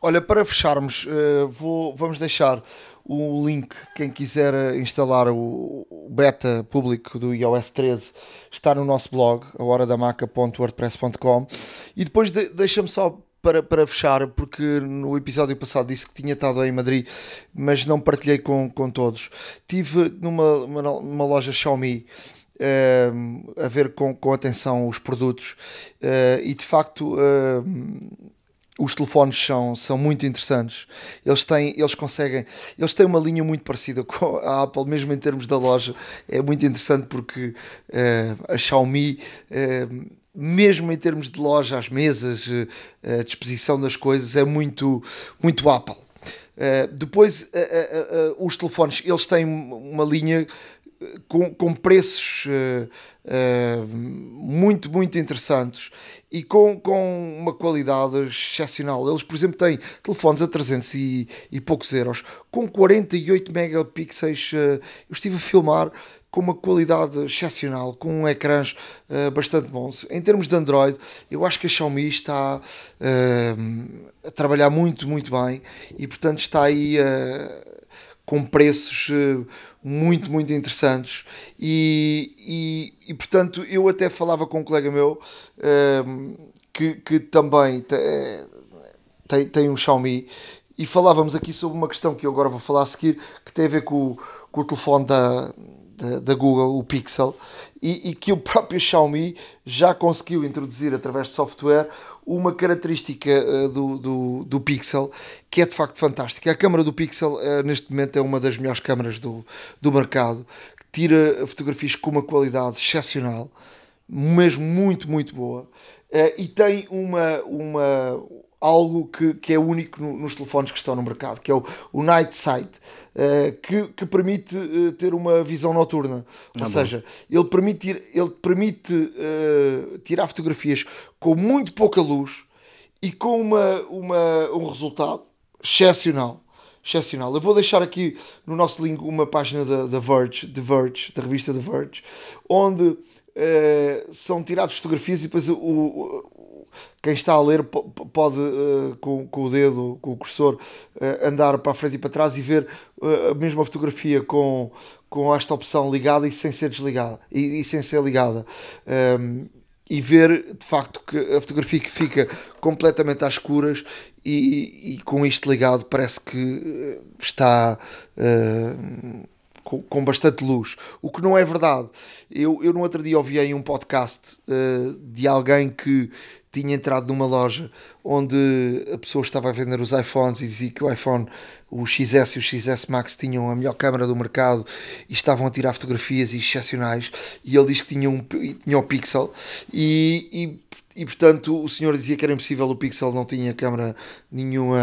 Olha, para fecharmos, uh, vou, vamos deixar o link, quem quiser instalar o, o beta público do iOS 13 está no nosso blog, ahoradamaca.wordpress.com e depois de, deixa-me só para, para fechar, porque no episódio passado disse que tinha estado em Madrid, mas não partilhei com, com todos. Tive numa, uma, numa loja Xiaomi uh, a ver com, com atenção os produtos uh, e de facto uh, os telefones são, são muito interessantes. Eles têm, eles conseguem, eles têm uma linha muito parecida com a Apple, mesmo em termos da loja. É muito interessante porque uh, a Xiaomi, uh, mesmo em termos de loja, as mesas, uh, a disposição das coisas, é muito, muito Apple. depois, os telefones, eles têm uma linha com, com preços muito, muito interessantes e com, com uma qualidade excepcional. Eles, por exemplo, têm telefones a 300 e, e poucos euros com 48 megapixels. Eh, eu estive a filmar com uma qualidade excepcional, com ecrãs uh, bastante bons. Em termos de Android, eu acho que a Xiaomi está uh, a trabalhar muito, muito bem e, portanto, está aí uh, com preços muito, muito interessantes. E, e, e, portanto, eu até falava com um colega meu que, que também tem, tem um Xiaomi e falávamos aqui sobre uma questão que eu agora vou falar a seguir, que tem a ver com, com o telefone da, da, Google, o Pixel, e, e, que o próprio Xiaomi já conseguiu introduzir através de software uma característica uh, do, do, do, Pixel que é de facto fantástica. A câmera do Pixel uh, neste momento é uma das melhores câmaras do, do mercado, tira fotografias com uma qualidade excepcional, mesmo muito, muito boa, uh, e tem uma, uma, algo que, que é único no, nos telefones que estão no mercado, que é o, o Night Sight, uh, que, que permite uh, ter uma visão noturna. Ou ah, seja, bom. ele permite, ele permite uh, tirar fotografias com muito pouca luz e com uma, uma, um resultado excepcional. Excepcional. Eu vou deixar aqui no nosso link uma página da, da Verge, The Verge, da revista The Verge, onde são tiradas fotografias e depois o, quem está a ler pode, uh, com, com, o dedo, com o cursor, uh, andar para a frente e para trás e ver uh, a mesma fotografia com, com esta opção ligada e sem ser desligada e, e sem ser ligada. Um, ehm, e ver de facto que a fotografia que fica completamente às escuras e, e com isto ligado parece que está com, com, bastante luz, o que não é verdade. Eu, eu no outro dia ouvi aí um podcast de alguém que tinha entrado numa loja onde a pessoa estava a vender os iPhones e dizia que o iPhone, o XS e o XS Max tinham a melhor câmera do mercado e estavam a tirar fotografias excepcionais. E ele diz que tinha, um, tinha o Pixel e, e, e portanto o senhor dizia que era impossível, o Pixel não tinha câmera nenhuma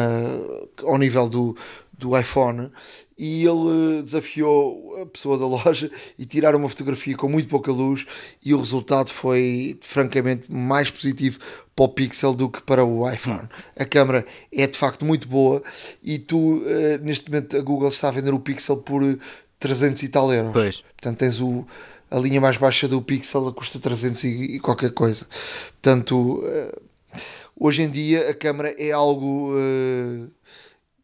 ao nível do, do iPhone e ele desafiou a pessoa da *laughs* loja e tirar uma fotografia com muito pouca luz e o resultado foi francamente mais positivo para o Pixel do que para o iPhone. A câmera é de facto muito boa e tu eh, neste momento a Google está a vender o Pixel por 300 e tal euros. Pois. Portanto tens o, a linha mais baixa do Pixel custa 300 e, qualquer coisa. Portanto eh, hoje em dia a câmera é algo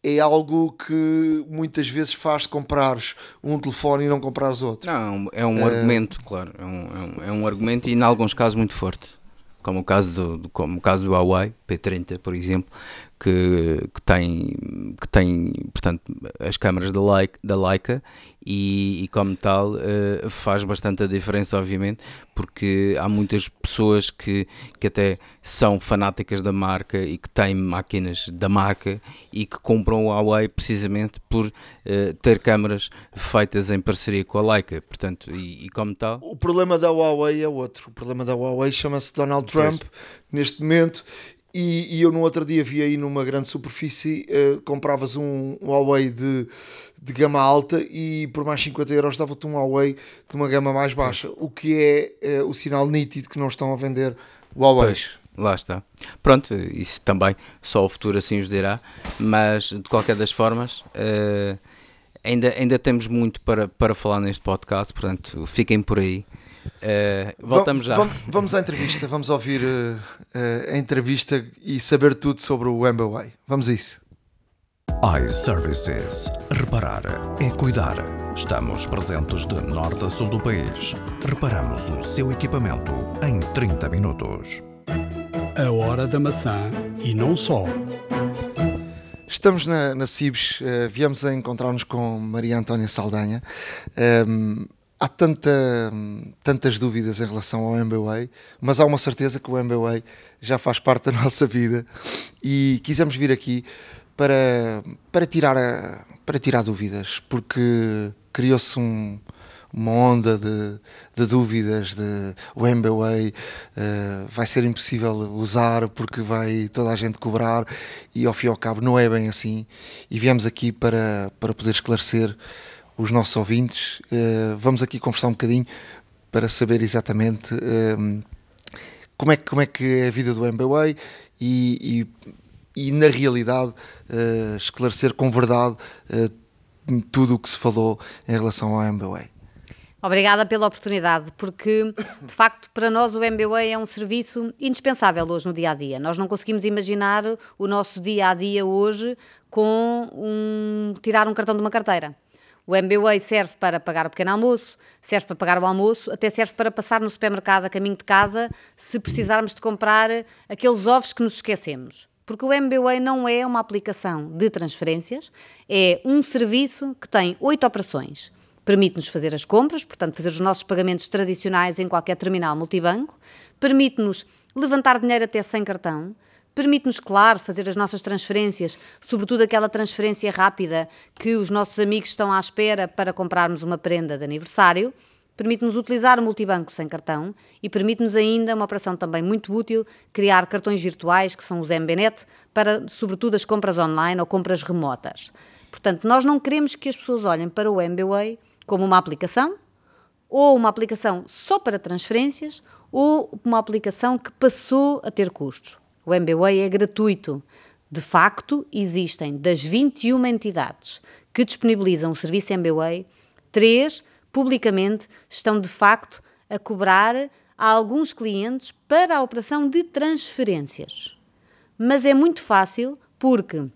é algo que muitas vezes faz comprares um telefone e não comprares outro. Não, é um é... argumento, claro. É um, é, um, é um argumento e, em alguns casos, muito forte. Como o caso do, como o caso do Huawei P30, por exemplo, que, que, tem, que tem, portanto, as câmaras da Leica, da Leica e, e, como tal uh, faz bastante a diferença, obviamente, porque há muitas pessoas que, que até são fanáticas da marca e que têm máquinas da marca e que compram o Huawei precisamente por uh, ter câmaras feitas em parceria com a Leica, portanto, e, e, como tal... O problema da Huawei é outro, o problema da Huawei chama-se Donald Trump, neste momento, e, e, eu no outro dia vi aí numa grande superfície, uh, compravas um, um Huawei de, de gama alta e por mais 50 euros dava-te um Huawei de uma gama mais baixa, o que é uh, o sinal nítido que não estão a vender Huawei. Lá está. Pronto, isso também só o futuro assim os dirá, mas de qualquer das formas, uh, ainda, ainda temos muito para, para falar neste podcast, portanto fiquem por aí. Uh, voltamos já. Vamos, vamos, à entrevista, vamos ouvir uh, uh, a entrevista e saber tudo sobre o MBA. Vamos a isso. iServices. Reparar é cuidar. Estamos presentes de norte a sul do país. Reparamos o seu equipamento em 30 minutos. A hora da maçã e não só. Estamos na, na Cibes, uh, viemos a encontrar-nos com Maria Antónia Saldanha. Um, há tanta, tantas dúvidas em relação ao MBA, mas há uma certeza que o MBA já faz parte da *laughs* nossa vida e quisemos vir aqui para, para, tirar, a, para tirar dúvidas, porque criou-se um, uma onda de, de, dúvidas de o MBA uh, vai ser impossível usar porque vai toda a gente cobrar e ao fim e ao cabo não é bem assim. E viemos aqui para, para poder esclarecer os nossos ouvintes. Uh, vamos aqui conversar um bocadinho para saber exatamente uh, como, é, como é que é a vida do MBA e, e e na realidade uh, esclarecer com verdade uh, tudo o que se falou em relação ao MBA. Obrigada pela oportunidade, porque de facto para nós o MBA é um serviço indispensável hoje no dia a dia. Nós não conseguimos imaginar o nosso dia a dia hoje com um, tirar um cartão de uma carteira. O MBA serve para pagar o pequeno almoço, serve para pagar o almoço, até serve para passar no supermercado a caminho de casa se precisarmos de comprar aqueles ovos que nos esquecemos. Porque o MBWay não é uma aplicação de transferências, é um serviço que tem oito operações. Permite-nos fazer as compras, portanto, fazer os nossos pagamentos tradicionais em qualquer terminal multibanco, permite-nos levantar dinheiro até sem cartão, permite-nos, claro, fazer as nossas transferências, sobretudo aquela transferência rápida que os nossos amigos estão à espera para comprarmos uma prenda de aniversário permite-nos utilizar o multibanco sem cartão e permite-nos ainda uma operação também muito útil, criar cartões virtuais, que são os MBNet, para sobretudo as compras online ou compras remotas. Portanto, nós não queremos que as pessoas olhem para o MBWay como uma aplicação, ou uma aplicação só para transferências, ou uma aplicação que passou a ter custos. O MBWay é gratuito. De facto, existem das 21 entidades que disponibilizam o serviço MBWay, três publicamente estão de facto a cobrar a alguns clientes para a operação de transferências. Mas é muito fácil porque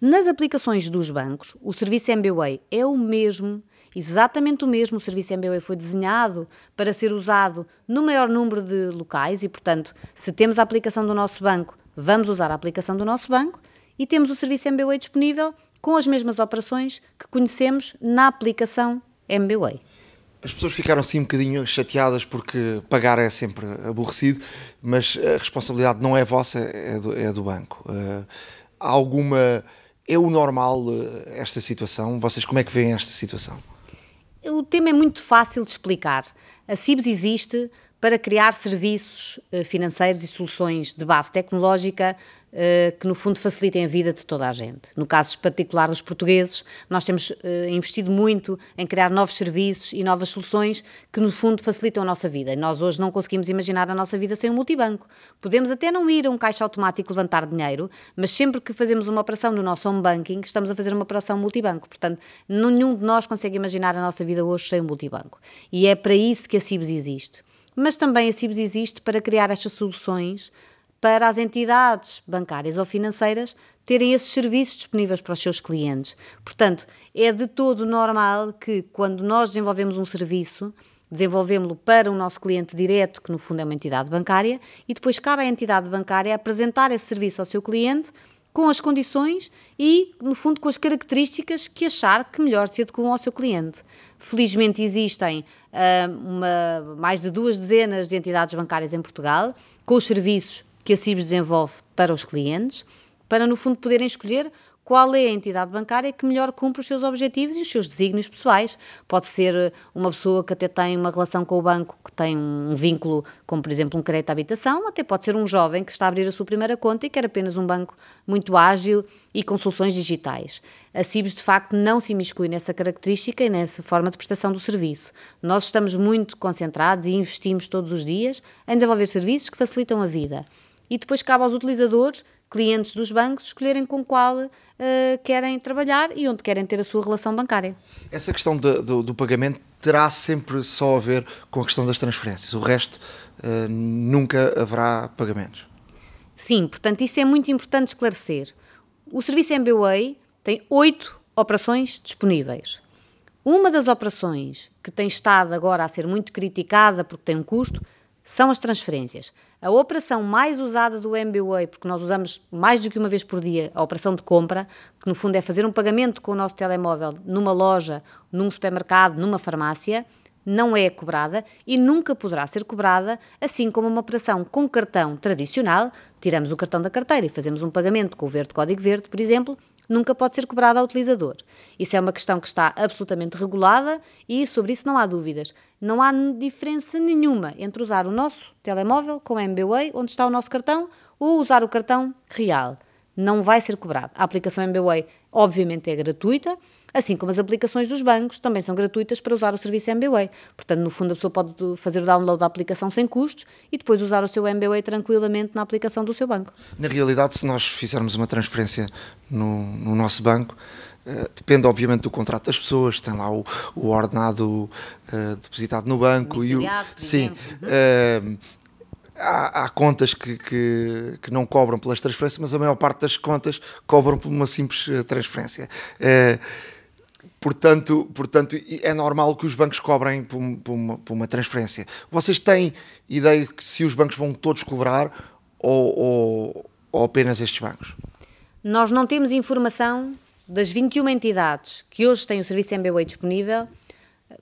nas aplicações dos bancos o serviço MBWay é o mesmo, exatamente o mesmo. O serviço MBWay foi desenhado para ser usado no maior número de locais e, portanto, se temos a aplicação do nosso banco, vamos usar a aplicação do nosso banco e temos o serviço MBWay disponível com as mesmas operações que conhecemos na aplicação MBWay. As pessoas ficaram assim um bocadinho chateadas porque pagar é sempre aborrecido, mas a responsabilidade não é vossa, é do, é do banco. Uh, alguma. É o normal uh, esta situação? Vocês como é que veem esta situação? O tema é muito fácil de explicar. A CIBS existe para criar serviços uh, financeiros e soluções de base tecnológica eh, que no fundo facilitem a vida de toda a gente. No caso particular dos portugueses, nós temos uh, investido muito em criar novos serviços e novas soluções que no fundo facilitam a nossa vida. E nós hoje não conseguimos imaginar a nossa vida sem um multibanco. Podemos até não ir a um caixa automático levantar dinheiro, mas sempre que fazemos uma operação no nosso home banking, estamos a fazer uma operação multibanco. Portanto, nenhum de nós consegue imaginar a nossa vida hoje sem um multibanco. E é para isso que a CIBS existe. Mas também a CIBS existe para criar estas soluções para as entidades bancárias ou financeiras terem esses serviços disponíveis para os seus clientes. Portanto, é de todo normal que quando nós desenvolvemos um serviço, desenvolvemos-lo para o nosso cliente direto, que no fundo é uma entidade bancária, e depois cabe à entidade bancária apresentar esse serviço ao seu cliente com as condições e, no fundo, com as características que achar que melhor se adequam ao seu cliente. Felizmente existem uh, uma, mais de duas dezenas de entidades bancárias em Portugal, com os serviços que a CIBS desenvolve para os clientes, para no fundo poderem escolher qual é a entidade bancária que melhor cumpre os seus objetivos e os seus desígnios pessoais. Pode ser eh, uma pessoa que até tem uma relação com o banco, que tem um vínculo, como por exemplo um crédito à habitação, até pode ser um jovem que está a abrir a sua primeira conta e quer apenas um banco muito ágil e com soluções digitais. A CIBS, de facto, não se imiscui nessa característica e nessa forma de prestação do serviço. Nós estamos muito concentrados e investimos todos os dias em desenvolver serviços que facilitam a vida e depois cabe aos utilizadores, clientes dos bancos, escolherem com qual uh, querem trabalhar e onde querem ter a sua relação bancária. Essa questão de, do, do, pagamento terá sempre só a ver com a questão das transferências, o resto uh, nunca haverá pagamentos. Sim, portanto, isso é muito importante esclarecer. O serviço MBWay tem oito operações disponíveis. Uma das operações que tem estado agora a ser muito criticada porque tem um custo são as transferências. A operação mais usada do MBWay, porque nós usamos mais do que uma vez por dia a operação de compra, que no fundo é fazer um pagamento com o nosso telemóvel numa loja, num supermercado, numa farmácia, não é cobrada e nunca poderá ser cobrada, assim como uma operação com cartão tradicional, tiramos o cartão da carteira e fazemos um pagamento com o verde código verde, por exemplo, nunca pode ser cobrada ao utilizador. Isso é uma questão que está absolutamente regulada e sobre isso não há dúvidas. Não há diferença nenhuma entre usar o nosso telemóvel com o MBWay, onde está o nosso cartão, ou usar o cartão real. Não vai ser cobrado. A aplicação MBWay, obviamente, é gratuita Assim como as aplicações dos bancos também são gratuitas para usar o serviço MBWay. Portanto, no fundo, a pessoa pode fazer o download da aplicação sem custos e depois usar o seu MBWay tranquilamente na aplicação do seu banco. Na realidade, se nós fizermos uma transferência no, no nosso banco, Uh, depende, obviamente, do contrato das pessoas, tem lá o, o ordenado uh, depositado no banco e o. Sim. Uh, há, há, contas que, que, que, não cobram pelas transferências, mas a maior parte das contas cobram por uma simples transferência. Portanto, portanto, é normal que os bancos cobrem por, por, uma, por uma, transferência. Vocês têm ideia que se os bancos vão todos cobrar ou, ou, ou apenas estes bancos? Nós não temos informação das 21 entidades que hoje têm o serviço MBWay disponível,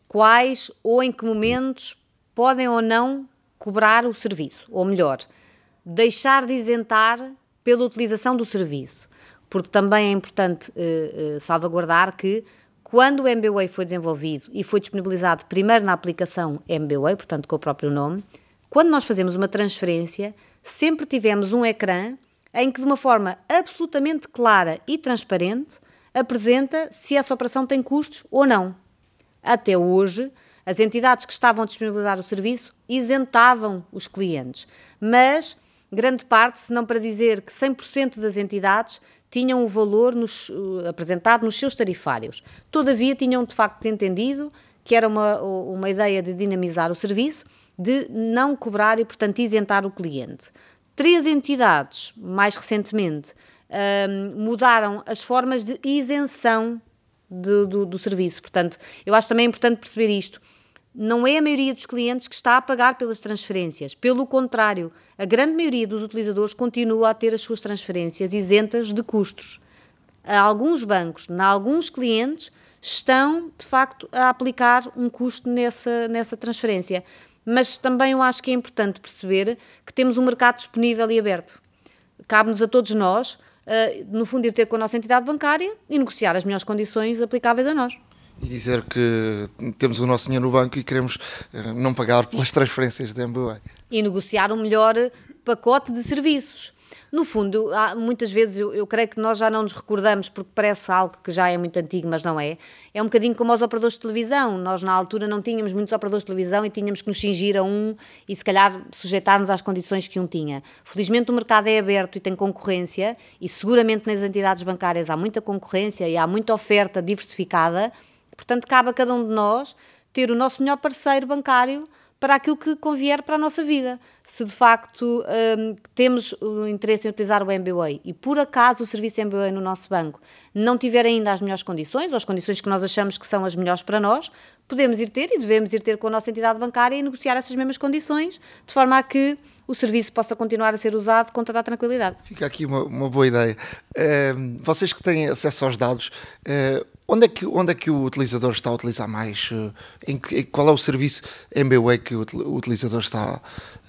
quais ou em que momentos podem ou não cobrar o serviço, ou melhor, deixar de isentar pela utilização do serviço. Porque também é importante uh, uh, salvaguardar que quando o MBWay foi desenvolvido e foi disponibilizado primeiro na aplicação MBWay, portanto com o próprio nome, quando nós fazemos uma transferência, sempre tivemos um ecrã em que, de uma forma absolutamente clara e transparente, apresenta se essa operação tem custos ou não. Até hoje, as entidades que estavam a disponibilizar o serviço isentavam os clientes, mas grande parte, se não para dizer que 100% das entidades tinham o valor nos, uh, apresentado nos seus tarifários. Todavia, tinham de facto entendido que era uma, uma ideia de dinamizar o serviço, de não cobrar e, portanto, isentar o cliente. Três entidades, mais recentemente, um, mudaram as formas de isenção do, do serviço. Portanto, eu acho também importante perceber isto não é a maioria dos clientes que está a pagar pelas transferências. Pelo contrário, a grande maioria dos utilizadores continua a ter as suas transferências isentas de custos. Alguns bancos, em alguns clientes, estão de facto a aplicar um custo nessa, nessa transferência. Mas também eu acho que é importante perceber que temos um mercado disponível e aberto. Cabe-nos a todos nós, uh, no fundo, ir ter com a nossa entidade bancária e negociar as melhores condições aplicáveis a nós e dizer que temos o nosso dinheiro no banco e queremos eh, não pagar pelas *laughs* transferências da MBWay. E negociar um melhor pacote de serviços. No fundo, há, muitas vezes eu, eu, creio que nós já não nos recordamos, porque parece algo que já é muito antigo, mas não é. É um bocadinho como os operadores de televisão. Nós, na altura, não tínhamos muitos operadores de televisão e tínhamos que nos cingir a um e, se calhar, sujeitar-nos às condições que um tinha. Felizmente, o mercado é aberto e tem concorrência, e seguramente nas entidades bancárias há muita concorrência e há muita oferta diversificada Portanto, cabe a cada um de nós ter o nosso melhor parceiro bancário para aquilo que convier para a nossa vida. Se de facto um, temos o interesse em utilizar o MBWay e por acaso o serviço MBWay no nosso banco não tiver ainda as melhores condições, ou as condições que nós achamos que são as melhores para nós, podemos ir ter e devemos ir ter com a nossa entidade bancária e negociar essas mesmas condições, de forma a que o serviço possa continuar a ser usado com toda a tranquilidade. Fica aqui uma, uma boa ideia. Uh, vocês que têm acesso aos dados, uh, onde, é que, onde é que o utilizador está a utilizar mais? Uh, em que, qual é o serviço MBWay que o utilizador está,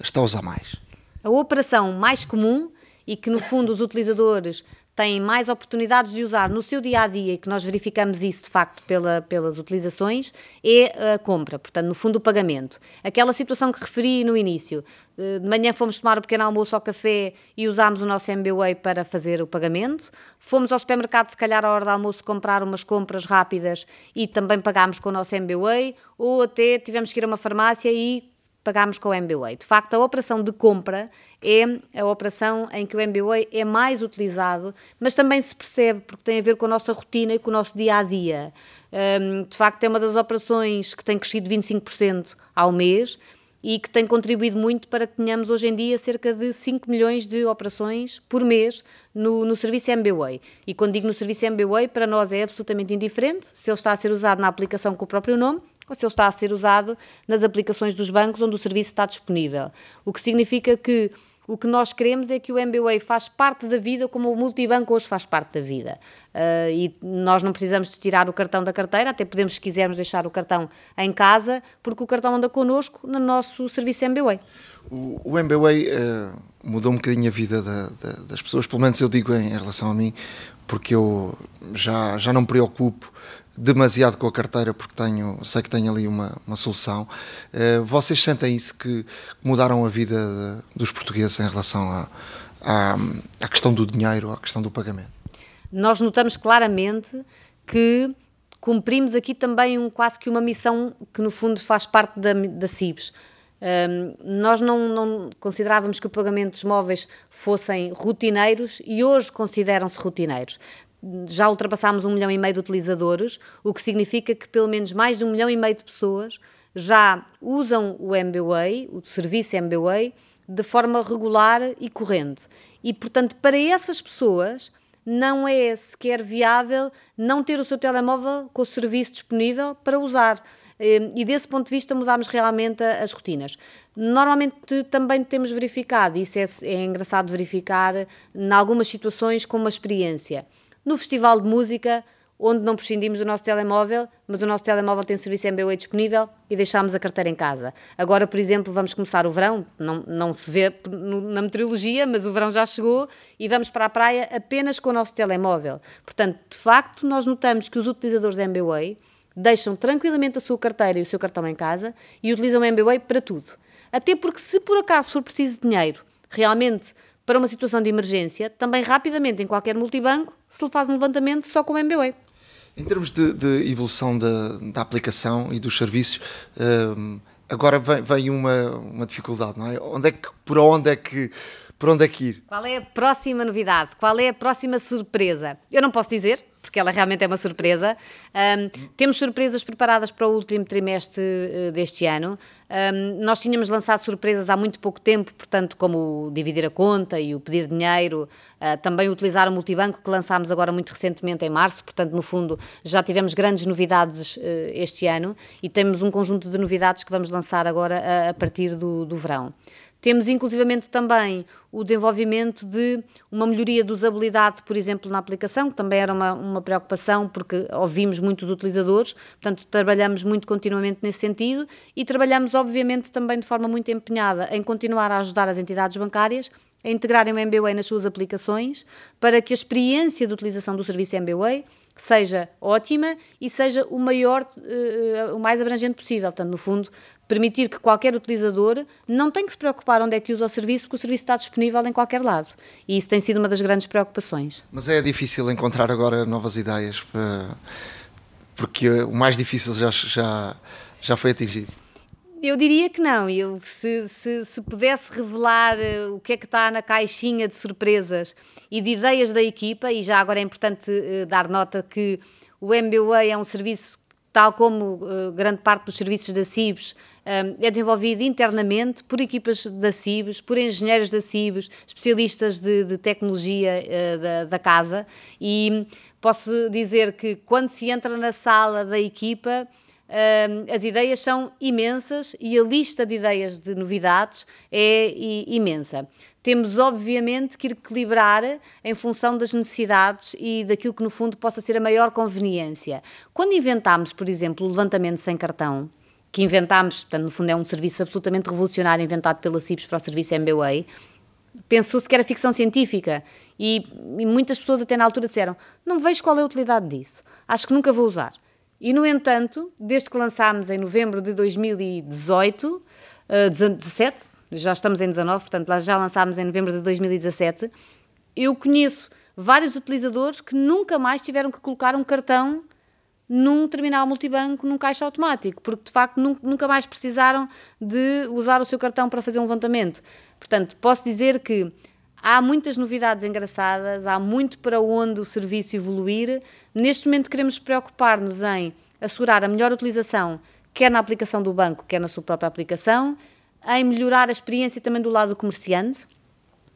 está a usar mais? A operação mais comum e que no fundo os utilizadores têm mais oportunidades de usar no seu dia a dia e que nós verificamos isso de facto pela, pelas utilizações é a compra, portanto, no fundo, o pagamento. Aquela situação que referi no início, eh, de manhã fomos tomar o pequeno almoço ao café e usámos o nosso MBWay para fazer o pagamento, fomos ao supermercado, se calhar, à hora do almoço, comprar umas compras rápidas e também pagámos com o nosso MBWay, ou até tivemos que ir a uma farmácia e pagámos com o MBWay. De facto, a operação de compra é a operação em que o MBWay é mais utilizado, mas também se percebe porque tem a ver com a nossa rotina e com o nosso dia a dia. Um, de facto, é uma das operações que tem crescido 25% ao mês e que tem contribuído muito para que tenhamos hoje em dia cerca de 5 milhões de operações por mês no, no serviço MBWay. E quando digo no serviço MBWay, para nós é absolutamente indiferente se ele está a ser usado na aplicação com o próprio nome ou se ele está a ser usado nas aplicações dos bancos onde o serviço está disponível. O que significa que o que nós queremos é que o MBWay faz parte da vida como o multibanco hoje faz parte da vida. Uh, e nós não precisamos de tirar o cartão da carteira, até podemos, se quisermos, deixar o cartão em casa, porque o cartão anda connosco no nosso serviço MBWay. O, o MBWay uh, mudou um bocadinho a vida da, da, das pessoas, pelo menos eu digo em, em relação a mim, porque eu já, já não me preocupo demasiado com a carteira porque tenho, sei que tenho ali uma, uma solução. Uh, vocês sentem isso que mudaram a vida dos portugueses em relação à, à, à, questão do dinheiro, à questão do pagamento? Nós notamos claramente que cumprimos aqui também um, quase que uma missão que no fundo faz parte da, da CIBS. Um, ehm, nós não, não, considerávamos que os pagamentos móveis fossem rotineiros e hoje consideram-se rotineiros já ultrapassámos um milhão e meio de utilizadores, o que significa que pelo menos mais de um milhão e meio de pessoas já usam o MBWay, o serviço MBWay, de forma regular e corrente. E, portanto, para essas pessoas não é sequer viável não ter o seu telemóvel com o serviço disponível para usar. Ehm, e desse ponto de vista mudámos realmente as rotinas. Normalmente também temos verificado, isso é, é engraçado verificar, em algumas situações com uma experiência no festival de música, onde não prescindimos do nosso telemóvel, mas o nosso telemóvel tem o serviço MBWay disponível e deixámos a carteira em casa. Agora, por exemplo, vamos começar o verão, não, não se vê na meteorologia, mas o verão já chegou e vamos para a praia apenas com o nosso telemóvel. Portanto, de facto, nós notamos que os utilizadores da MBWay deixam tranquilamente a sua carteira e o seu cartão em casa e utilizam o MBWay para tudo. Até porque, se por acaso for preciso de dinheiro, realmente para uma situação de emergência, também rapidamente em qualquer multibanco se lhe faz um levantamento só com o MBWay. Em termos de, de evolução da, da, aplicação e dos serviços, um, agora vem, vem, uma, uma dificuldade, não é? Onde é que, por onde é que por onde é que ir? Qual é a próxima novidade? Qual é a próxima surpresa? Eu não posso dizer, porque ela realmente é uma surpresa. Um, temos surpresas preparadas para o último trimestre uh, deste ano. Um, nós tínhamos lançado surpresas há muito pouco tempo, portanto, como o dividir a conta e o pedir dinheiro, uh, também utilizar o multibanco, que lançámos agora muito recentemente em março, portanto, no fundo, já tivemos grandes novidades uh, este ano e temos um conjunto de novidades que vamos lançar agora a, a partir do, do verão. Temos inclusivamente também o desenvolvimento de uma melhoria de usabilidade, por exemplo, na aplicação, que também era uma, uma preocupação, porque ouvimos muitos utilizadores, portanto, trabalhamos muito continuamente nesse sentido e trabalhamos, obviamente, também de forma muito empenhada em continuar a ajudar as entidades bancárias a integrarem o MBWay nas suas aplicações, para que a experiência de utilização do serviço MBWay seja ótima e seja o maior, uh, o mais abrangente possível. Portanto, no fundo, permitir que qualquer utilizador não tenha que se preocupar onde é que usa o serviço, porque o serviço está disponível em qualquer lado. E isso tem sido uma das grandes preocupações. Mas é difícil encontrar agora novas ideias, para... porque o mais difícil já, já, já foi atingido. Eu diria que não. Eu, se, se, se, pudesse revelar eh, o que é que está na caixinha de surpresas e de ideias da equipa, e já agora é importante uh, dar nota que o MBWay é um serviço, tal como uh, grande parte dos serviços da CIBS, é desenvolvido internamente por equipas da CIBS, por engenheiros da CIBS, especialistas de, de tecnologia uh, da, da, casa, e posso dizer que quando se entra na sala da equipa, as ideias são imensas e a lista de ideias de novidades é imensa. Temos, obviamente, que equilibrar em função das necessidades e daquilo que, no fundo, possa ser a maior conveniência. Quando inventámos, por exemplo, o levantamento sem cartão, que inventámos, portanto, no fundo é um serviço absolutamente revolucionário inventado pela CIPS para o serviço MBWay, pensou-se que era ficção científica e, e, muitas pessoas até na altura disseram não vejo qual é a utilidade disso, acho que nunca vou usar. E, no entanto, desde que lançámos em novembro de 2018, uh, 17, já estamos em 19, portanto já lançámos em novembro de 2017, eu conheço vários utilizadores que nunca mais tiveram que colocar um cartão num terminal multibanco, num caixa automático, porque de facto nunca mais precisaram de usar o seu cartão para fazer um levantamento. Portanto, posso dizer que Há muitas novidades engraçadas, há muito para onde o serviço evoluir. Neste momento queremos preocupar-nos em assegurar a melhor utilização, quer na aplicação do banco, quer na sua própria aplicação, em melhorar a experiência também do lado do comerciante.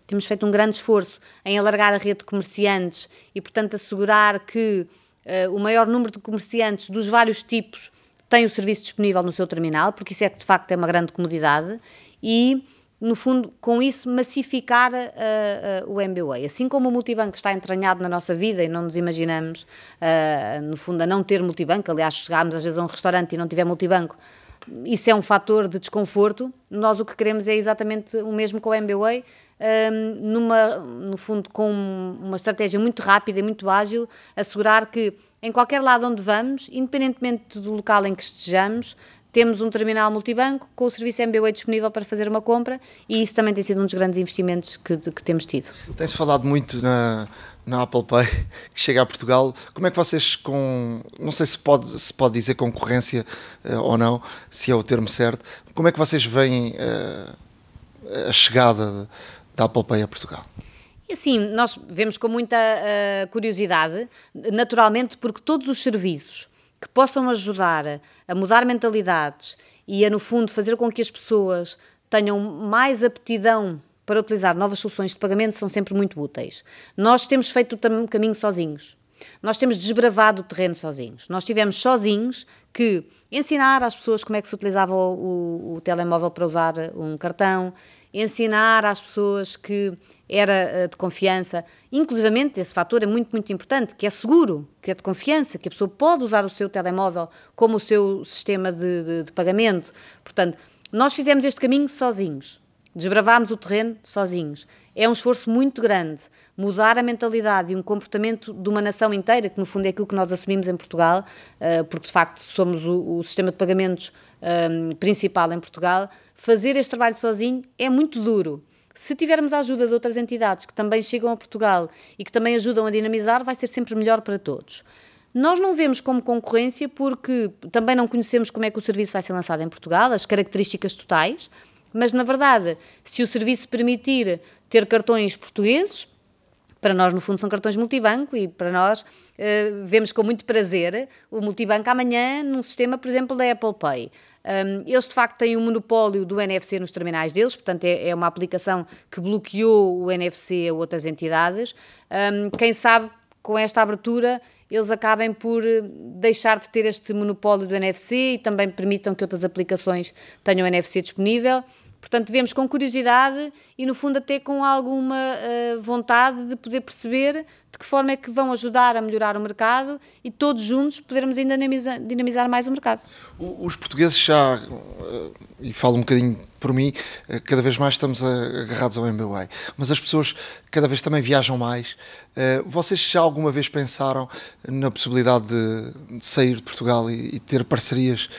Temos feito um grande esforço em alargar a rede de comerciantes e, portanto, assegurar que uh, o maior número de comerciantes dos vários tipos tem o serviço disponível no seu terminal, porque isso é que de facto é uma grande comodidade e no fundo, com isso, massificar uh, uh, o MBWay. Assim como o multibanco está entranhado na nossa vida e não nos imaginamos, uh, no fundo, a não ter multibanco, aliás, chegámos às vezes a um restaurante e não tiver multibanco, isso é um fator de desconforto. Nós o que queremos é exatamente o mesmo com o MBWay, numa, no fundo, com uma estratégia muito rápida e muito ágil, assegurar que em qualquer lado onde vamos, independentemente do local em que estejamos, temos um terminal multibanco com o serviço MBWay disponível para fazer uma compra e isso também tem sido um dos grandes investimentos que, que temos tido. Tem-se falado muito na, na Apple Pay *laughs* que chega a Portugal. Como é que vocês com, não sei se pode, se pode dizer concorrência uh, ou não, se é o termo certo, como é que vocês veem uh, a chegada da Apple Pay a Portugal? E assim, nós vemos com muita uh, curiosidade, naturalmente, porque todos os serviços que possam ajudar a mudar mentalidades e a, no fundo, fazer com que as pessoas tenham mais aptidão para utilizar novas soluções de pagamento são sempre muito úteis. Nós temos feito o caminho sozinhos. Nós temos desbravado o terreno sozinhos. Nós tivemos sozinhos que ensinar às pessoas como é que se utilizava o, o, o telemóvel para usar um cartão, ensinar às pessoas que era eh, de confiança. Inclusivamente, esse fator é muito, muito importante, que é seguro, que é de confiança, que a pessoa pode usar o seu telemóvel como o seu sistema de, de, de pagamento. Portanto, nós fizemos este caminho sozinhos. Desbravámos o terreno sozinhos. É um esforço muito grande mudar a mentalidade e um comportamento de uma nação inteira, que no fundo é aquilo que nós assumimos em Portugal, eh, porque de facto somos o, o sistema de pagamentos um, principal em Portugal, fazer este trabalho sozinho é muito duro. Se tivermos a ajuda de outras entidades que também chegam a Portugal e que também ajudam a dinamizar, vai ser sempre melhor para todos. Nós não vemos como concorrência porque também não conhecemos como é que o serviço vai ser lançado em Portugal, as características totais, mas na verdade, se o serviço permitir ter cartões portugueses, para nós, no fundo, são cartões multibanco e para nós uh, vemos com muito prazer o multibanco amanhã num sistema, por exemplo, da Apple Pay. Um, eles, de facto, têm um monopólio do NFC nos terminais deles, portanto, é, é uma aplicação que bloqueou o NFC a outras entidades. Um, quem sabe, com esta abertura, eles acabem por deixar de ter este monopólio do NFC e também permitam que outras aplicações tenham o NFC disponível. Portanto, vemos com curiosidade e, no fundo, até com alguma uh, vontade de poder perceber de que forma é que vão ajudar a melhorar o mercado e todos juntos podermos ainda dinamizar, dinamizar mais o mercado. Os portugueses já, uh, e falo um bocadinho por mim, uh, cada vez mais estamos agarrados ao MBWay, mas as pessoas cada vez também viajam mais. vocês já alguma vez pensaram na possibilidade de, de sair de Portugal e, e ter parcerias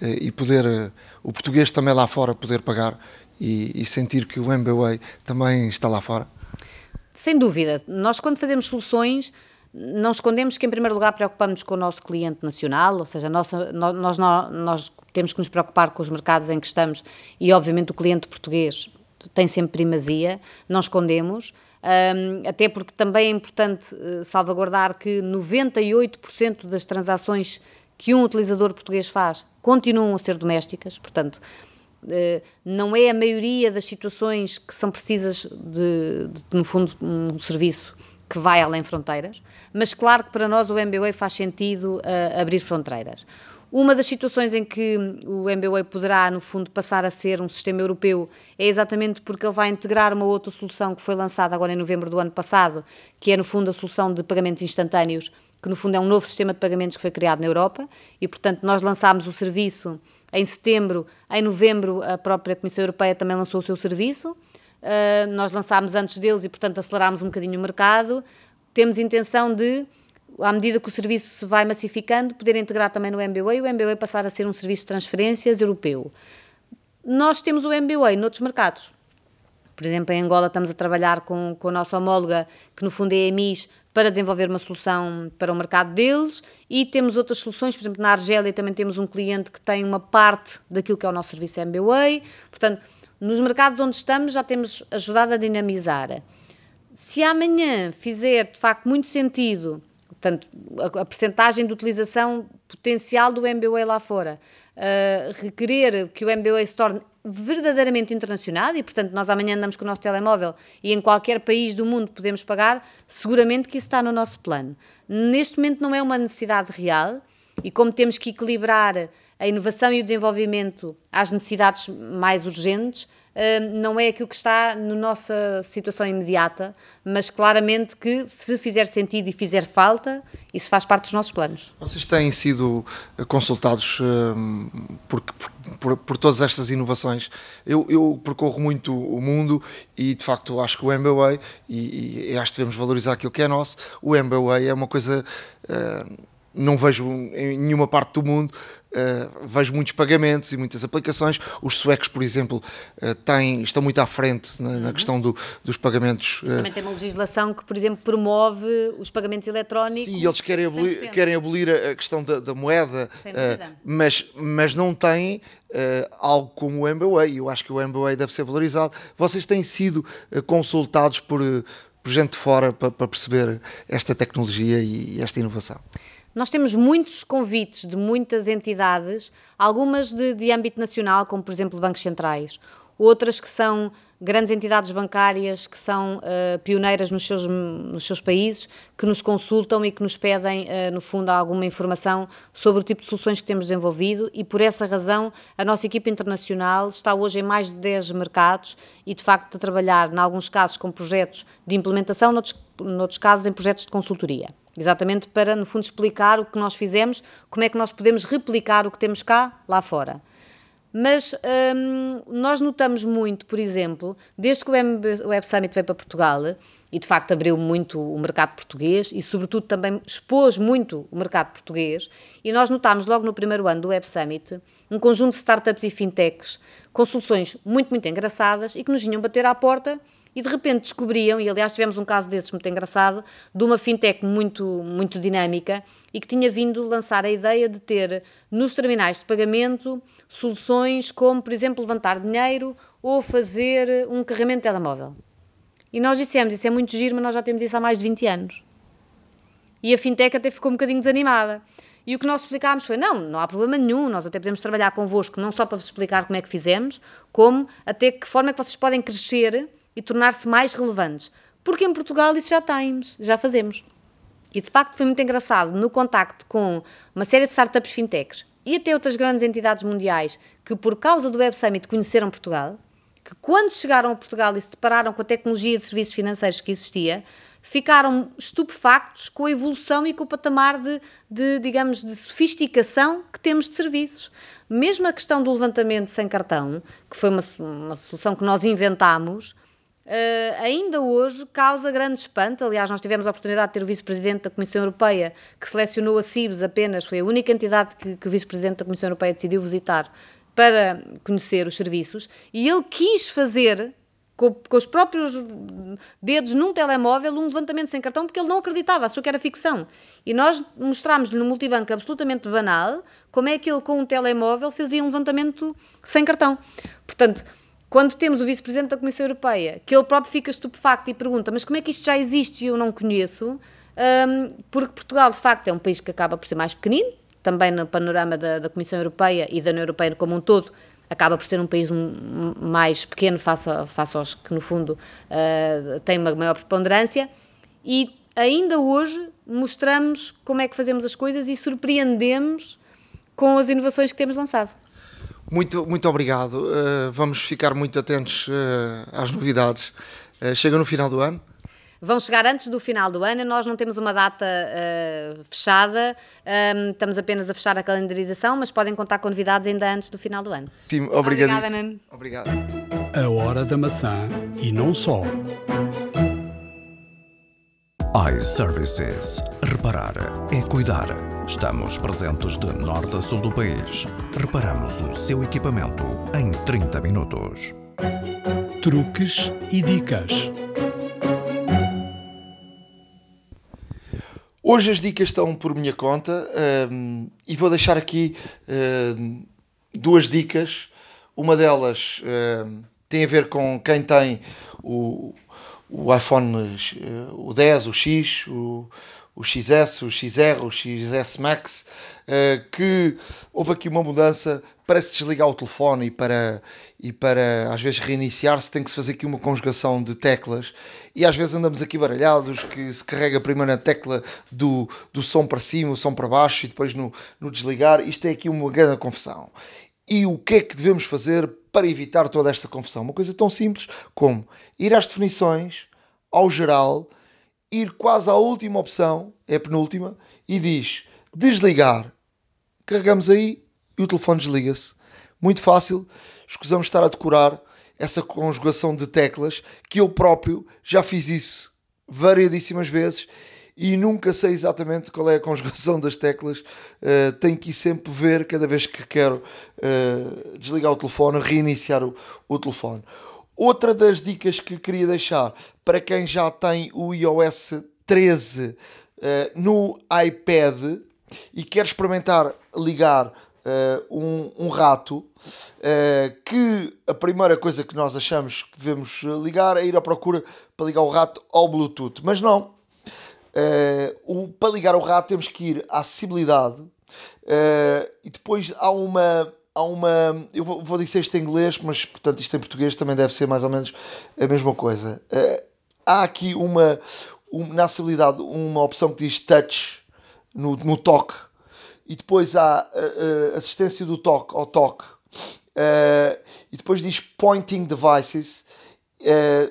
e poder o português também lá fora poder pagar e, e sentir que o MBWay também está lá fora? Sem dúvida. Nós, quando fazemos soluções, não escondemos que, em primeiro lugar, preocupamos com o nosso cliente nacional, ou seja, nossa, nós, nós, nós temos que nos preocupar com os mercados em que estamos e, obviamente, o cliente português tem sempre primazia, não escondemos. Um, até porque também é importante uh, salvaguardar que 98% das transações que um utilizador português faz continuam a ser domésticas, portanto, eh, não é a maioria das situações que são precisas de, de, no fundo, um serviço que vai além fronteiras, mas claro que para nós o MBWay faz sentido uh, abrir fronteiras. Uma das situações em que o MBWay poderá, no fundo, passar a ser um sistema europeu é exatamente porque ele vai integrar uma outra solução que foi lançada agora em novembro do ano passado, que é, no fundo, a solução de pagamentos instantâneos que no fundo é um novo sistema de pagamentos que foi criado na Europa e, portanto, nós lançámos o serviço em setembro, em novembro a própria Comissão Europeia também lançou o seu serviço, uh, nós lançámos antes deles e, portanto, acelerámos um bocadinho o mercado. Temos intenção de, à medida que o serviço se vai massificando, poder integrar também no MBWay e o MBWay passar a ser um serviço de transferências europeu. Nós temos o MBWay noutros mercados. Por exemplo, em Angola estamos a trabalhar com, com a nossa homóloga, que no fundo é a EMIS, para desenvolver uma solução para o mercado deles e temos outras soluções, por exemplo, na Argélia também temos um cliente que tem uma parte daquilo que é o nosso serviço MBWay. Portanto, nos mercados onde estamos já temos ajudado a dinamizar. Se amanhã fizer de facto muito sentido, portanto, a, a percentagem de utilização potencial do MBWay lá fora, uh, requerer que o MBWay se torne verdadeiramente internacional e, portanto, nós amanhã andamos com o nosso telemóvel e em qualquer país do mundo podemos pagar, seguramente que isso está no nosso plano. Neste momento não é uma necessidade real e como temos que equilibrar a inovação e o desenvolvimento às necessidades mais urgentes, não é aquilo que está na nossa situação imediata, mas claramente que se fizer sentido e fizer falta, isso faz parte dos nossos planos. Vocês têm sido eh, consultados por, por, por todas estas inovações. Eu, eu, percorro muito o mundo e de facto acho que o MBA, e, e acho que devemos valorizar aquilo que é nosso, o MBA é uma coisa. Uh, não vejo em nenhuma parte do mundo Uh, vejo muitos pagamentos e muitas aplicações. Os suecos, por exemplo, uh, têm, estão muito à frente na, na uhum. questão do, dos pagamentos. Uh, também tem uma legislação que, por exemplo, promove os pagamentos eletrónicos. Sim, eles querem abolir, querem abolir a, questão da, da moeda, mas, mas não têm algo como o MBA. E eu acho que o MBA deve ser valorizado. Vocês têm sido consultados por, por gente de fora para, para perceber esta tecnologia e, e esta inovação? Nós temos muitos convites de muitas entidades, algumas de, de âmbito nacional, como por exemplo bancos centrais, outras que são grandes entidades bancárias que são uh, pioneiras nos seus, nos seus países, que nos consultam e que nos pedem, uh, no fundo, alguma informação sobre o tipo de soluções que temos desenvolvido e, por essa razão, a nossa equipa internacional está hoje em mais de 10 mercados e, de facto, a trabalhar, em alguns casos, com projetos de implementação, noutros, noutros casos, em projetos de consultoria. Exatamente para, no fundo, explicar o que nós fizemos, como é que nós podemos replicar o que temos cá, lá fora. Mas hum, nós notamos muito, por exemplo, desde que o Web Summit veio para Portugal, e de facto abriu muito o mercado português e, sobretudo, também expôs muito o mercado português, e nós notámos logo no primeiro ano do Web Summit um conjunto de startups e fintechs com soluções muito, muito engraçadas e que nos vinham bater à porta e de repente descobriam, e aliás tivemos um caso desses muito engraçado, de uma fintech muito, muito dinâmica e que tinha vindo lançar a ideia de ter nos terminais de pagamento soluções como, por exemplo, levantar dinheiro ou fazer um carregamento de telemóvel. E nós dissemos, isso é muito giro, mas nós já temos isso há mais de 20 anos. E a fintech até ficou um bocadinho desanimada. E o que nós explicámos foi: não, não há problema nenhum, nós até podemos trabalhar convosco, não só para vos explicar como é que fizemos, como até que forma é que vocês podem crescer e tornar-se mais relevantes. Porque em Portugal isso já temos, já fazemos. E de facto foi muito engraçado no contacto com uma série de startups fintechs e até outras grandes entidades mundiais que, por causa do Web Summit, conheceram Portugal, que quando chegaram a Portugal e se depararam com a tecnologia de serviços financeiros que existia, ficaram estupefactos com a evolução e com o patamar de, de, digamos, de sofisticação que temos de serviços. Mesmo a questão do levantamento sem cartão, que foi uma, uma solução que nós inventámos, Uh, ainda hoje causa grande espanto. Aliás, nós tivemos a oportunidade de ter o vice-presidente da Comissão Europeia que selecionou a CIBS apenas, foi a única entidade que, que o vice-presidente da Comissão Europeia decidiu visitar para conhecer os serviços e ele quis fazer. Com, com os próprios dedos num telemóvel, um levantamento sem cartão, porque ele não acreditava, achou que era ficção. E nós mostramos-lhe no multibanco absolutamente banal como é que ele, com um telemóvel, fazia um levantamento sem cartão. Portanto, quando temos o vice-presidente da Comissão Europeia, que ele próprio fica estupefacto e pergunta: Mas como é que isto já existe e eu não conheço? Um, porque Portugal, de facto, é um país que acaba por ser mais pequenino, também no panorama da, da Comissão Europeia e da União Europeia como um todo, acaba por ser um país mais pequeno face, a, face aos que, no fundo, uh, têm uma maior preponderância. E ainda hoje mostramos como é que fazemos as coisas e surpreendemos com as inovações que temos lançado. Muito, muito obrigado. Uh, vamos ficar muito atentos uh, às novidades. Uh, chega no final do ano? Vão chegar antes do final do ano, nós não temos uma data fechada, um, ehm, estamos apenas a fechar a calendarização, mas podem contar com novidades ainda antes do final do ano. Sim, obrigado. Obrigada, Nan. Obrigado. A hora da maçã e não só iServices. Reparar é cuidar. Estamos presentes de norte a sul do país. Reparamos o seu equipamento em 30 minutos. Truques e dicas. Hoje as dicas estão por minha conta um, e vou deixar aqui um, duas dicas. Uma delas um, tem a ver com quem tem o, o iPhone eh, o 10, o X, o, o XS, o XR, o XS Max, uh, que houve aqui uma mudança para se desligar o telefone e para, e para às vezes reiniciar-se tem que se fazer aqui uma conjugação de teclas e às vezes andamos aqui baralhados que se carrega primeiro na tecla do, do som para cima, o som para baixo e depois no, no desligar, isto é aqui uma grande confusão. E o que é que devemos fazer para evitar toda esta confusão? Uma coisa tão simples como ir às definições, ao geral, ir quase à última opção, é a penúltima, e diz desligar. Carregamos aí e o telefone desliga-se. Muito fácil, escusamos estar a decorar essa conjugação de teclas, que eu próprio já fiz isso variedíssimas vezes e nunca sei exatamente qual é a conjugação das teclas. Uh, tenho que ir sempre ver cada vez que quero uh, desligar o telefone, reiniciar o, o telefone. Outra das dicas que queria deixar para quem já tem o iOS 13 uh, no iPad e quer experimentar ligar uh, um, um, rato, uh, que a primeira coisa que nós achamos que devemos ligar é ir à procura para ligar o rato ao Bluetooth. Mas não. O, para ligar o rato temos que ir à acessibilidade e depois há uma há uma. Eu vou, vou dizer isto em inglês, mas portanto isto em português também deve ser mais ou menos a mesma coisa. Uh, há aqui uma, uma, na acessibilidade uma opção que diz touch no, no toque e depois há uh, uh, assistência do toque ao toque e depois diz pointing devices.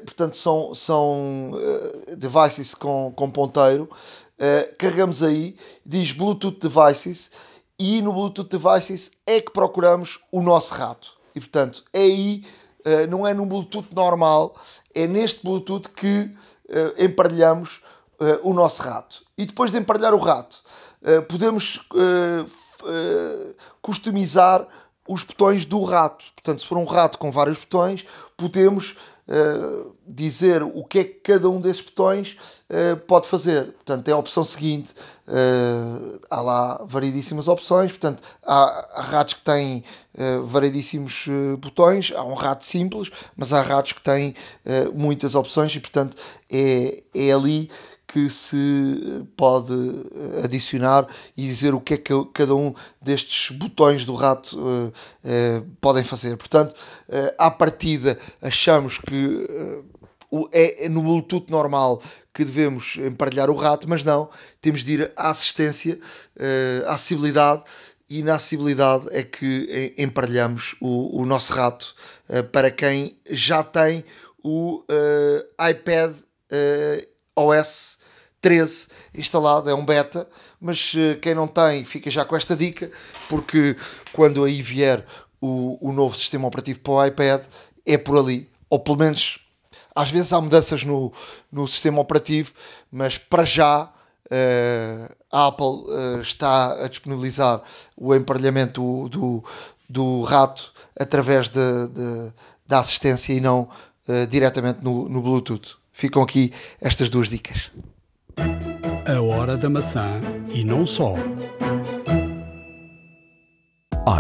Portanto, são, são devices com, com ponteiro. carregamos aí, diz Bluetooth devices e no Bluetooth Devices é que procuramos o nosso rato. E portanto, é aí, uh, não é num Bluetooth normal, é neste Bluetooth que uh, emparelhamos uh, o nosso rato. E depois de emparelhar o rato, podemos customizar os botões do rato. Portanto, se for um rato com vários botões, podemos uh, dizer o que é que cada um desses botões uh, pode fazer. Portanto, é a opção seguinte. Uh, há lá variedíssimas opções. Portanto, há, há ratos que têm variedíssimos botões. Há um rato simples, mas há ratos que têm muitas opções e, portanto, é, é ali que se pode adicionar e dizer o que é que cada um destes botões do rato uh, uh, podem fazer. Portanto, uh, à partida, achamos que é, é no Bluetooth normal que devemos emparelhar o rato, mas não, temos de ir à assistência, à acessibilidade e na acessibilidade é que emparelhamos o, o nosso rato para quem já tem o iPad OS 13 instalado, é um beta, mas uh, quem não tem fica já com esta dica, porque quando aí vier o, o novo sistema operativo para o iPad, é por ali, ou pelo menos às vezes há mudanças no, no sistema operativo, mas para já uh, a Apple uh, está a disponibilizar o emparelhamento do, do, do rato através de, de, da assistência e não diretamente no, no Bluetooth. Ficam aqui estas duas dicas. A Hora da Maçã e não só.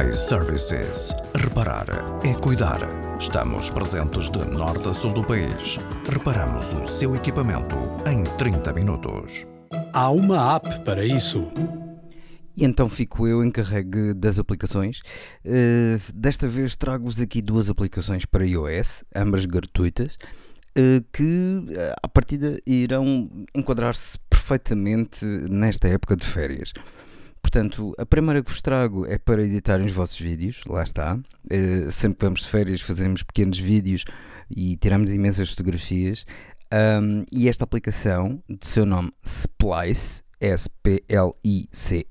iServices. Reparar é cuidar. Estamos presentes de norte a sul do país. Reparamos o seu equipamento em 30 minutos. Há uma app para isso. E então fico eu encarregue das aplicações. Uh, desta vez trago-vos aqui duas aplicações para iOS, ambas gratuitas. Eh, que eh, à partida irão enquadrar-se perfeitamente nesta época de férias. Portanto, a primeira que vos trago é para editarem os vossos vídeos, lá está. Uh, sempre que vamos de férias fazemos pequenos vídeos e tiramos imensas fotografias. E esta aplicação, de seu nome Splice, S-P-L-I-C-E,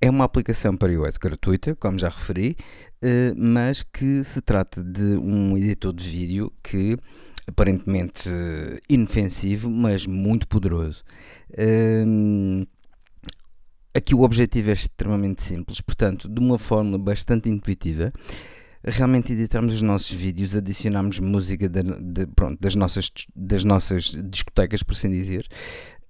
é uma aplicação para iOS gratuita, como já referi, mas que se trata de um editor de vídeo que aparentemente inofensivo, mas muito poderoso. Um, aqui o objetivo é extremamente simples, portanto, de uma forma bastante intuitiva, realmente editarmos os nossos vídeos, adicionarmos música de, de, pronto, das, nossas, das nossas discotecas, por assim dizer,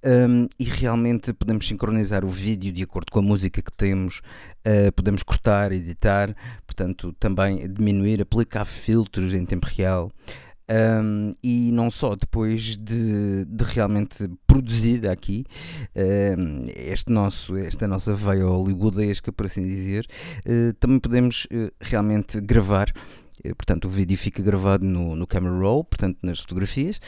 um, e realmente podemos sincronizar o vídeo de acordo com a música que temos, uh, podemos cortar, editar, portanto, também diminuir, aplicar filtros em tempo real. Um, e não só depois de, de realmente produzida aqui um, este nosso, esta nossa veia hollywoodesca, por assim dizer, uh, também podemos uh, realmente gravar uh, portanto o vídeo fica gravado no, no camera roll, portanto nas fotografias,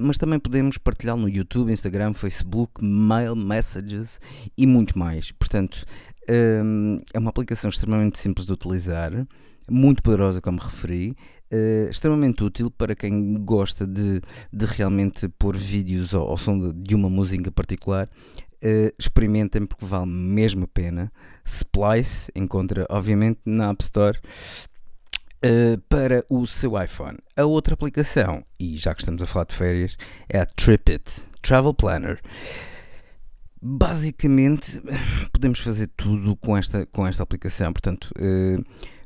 mas também podemos partilhá-lo no YouTube, Instagram, Facebook, mail, messages e muito mais. Portanto, é uma aplicação extremamente simples de utilizar, muito poderosa, como referi, Uh, extremamente útil para quem gosta de, de realmente pôr vídeos ao, ao som de, de, uma música particular. Uh, experimentem porque vale mesmo a pena. Splice encontra, obviamente, na App Store uh, para o seu iPhone. A outra aplicação, e já que estamos a falar de férias, é a TripIt Travel Planner. Basicamente, podemos fazer tudo com esta, com esta aplicação. Portanto,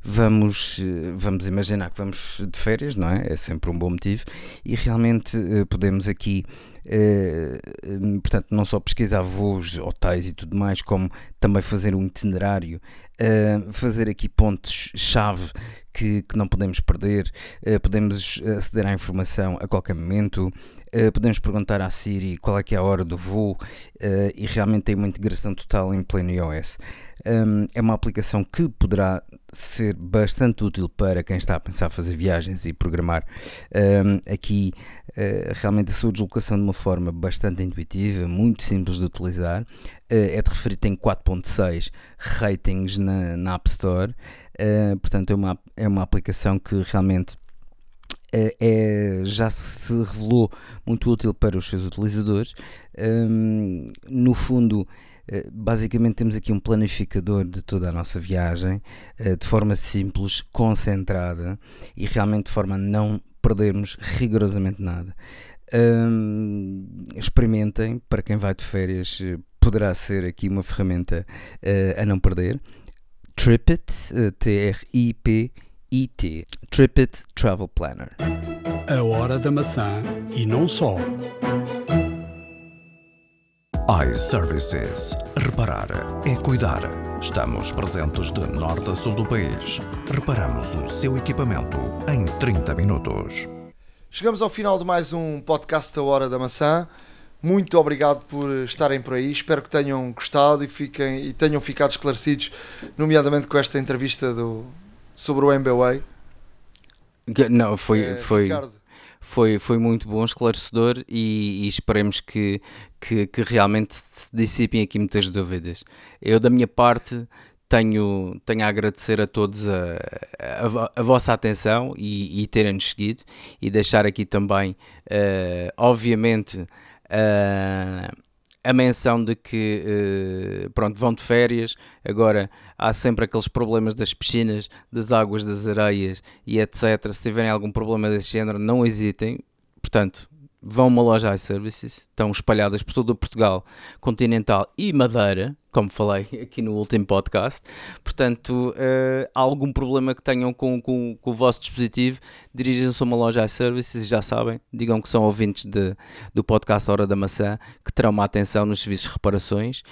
vamos, eh, vamos imaginar que vamos de férias, não é? É sempre um bom motivo e realmente eh, podemos aqui, eh, portanto, não só pesquisar voos, hotéis e tudo mais, como também fazer um itinerário, fazer aqui pontos-chave que, que, não podemos perder, podemos aceder à informação a qualquer momento, podemos perguntar à Siri qual é que é a hora do voo e realmente tem uma integração total em pleno iOS. é uma aplicação que poderá ser bastante útil para quem está a pensar fazer viagens e programar um, aqui uh, realmente a sua deslocação de uma forma bastante intuitiva, muito simples de utilizar. Uh, é de referir, tem 4.6 ratings na, na App Store, uh, portanto é uma, é uma aplicação que realmente é, já se revelou muito útil para os seus utilizadores. Um, no fundo, basicamente temos aqui um planificador de toda a nossa viagem eh, de forma simples, concentrada e realmente de forma a não perdermos rigorosamente nada. experimentem, para quem vai de férias, eh, poderá ser aqui uma ferramenta a não perder. Tripit, T-R-I-P-I-T, Tripit Travel Planner. A hora da maçã e não só iServices. Reparar é cuidar. Estamos presentes de norte a sul do país. Reparamos o seu equipamento em 30 minutos. Chegamos ao final de mais um podcast da Hora da Maçã. Muito obrigado por estarem por aí. Espero que tenham gostado e, fiquem, e tenham ficado esclarecidos, nomeadamente com esta entrevista do, sobre o MBWay. Não, foi. É, foi... Ricardo foi, foi muito bom, esclarecedor e, e esperemos que, que, que, realmente se dissipem aqui muitas dúvidas. Eu, da minha parte, tenho, tenho a agradecer a todos a, a, a vossa atenção e, e terem-nos seguido e deixar aqui também, uh, obviamente, uh, a menção de que uh, pronto, vão de férias, agora há sempre aqueles problemas das piscinas, das águas, das areias e etc. Se tiverem algum problema desse género, não hesitem. Portanto, vão a uma loja iServices, estão espalhadas por todo o Portugal continental e Madeira, como falei *laughs* aqui no último podcast. Portanto, uh, algum problema que tenham com, com, com o vosso dispositivo, dirijam-se a uma loja iServices já sabem, digam que são ouvintes de, do podcast Hora da Maçã, que terão uma atenção nos serviços de reparações.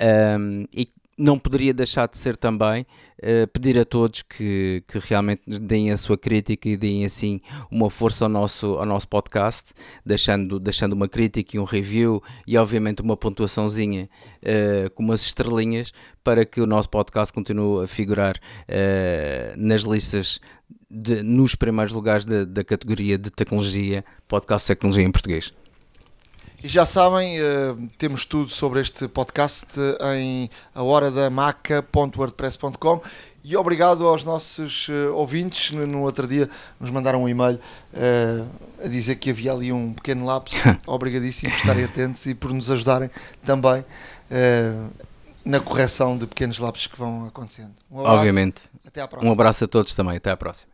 Um, e não poderia deixar de ser também uh, pedir a todos que, que realmente deem a sua crítica e deem assim uma força ao nosso, ao nosso podcast, deixando, deixando uma crítica e um review e obviamente uma pontuaçãozinha uh, com umas estrelinhas para que o nosso podcast continue a figurar uh, nas listas de, nos primeiros lugares da, da categoria de tecnologia, podcast de tecnologia em português. E já sabem, uh, temos tudo sobre este podcast em ahoradamaca.wordpress.com e obrigado aos nossos uh, ouvintes. No, no, outro dia nos mandaram um e-mail a dizer que havia ali um pequeno lapso. *laughs* Obrigadíssimo por estarem atentos e por nos ajudarem também na correção de pequenos lapsos que vão acontecendo. Um abraço, Obviamente. Até à próxima. Um abraço a todos também. Até à próxima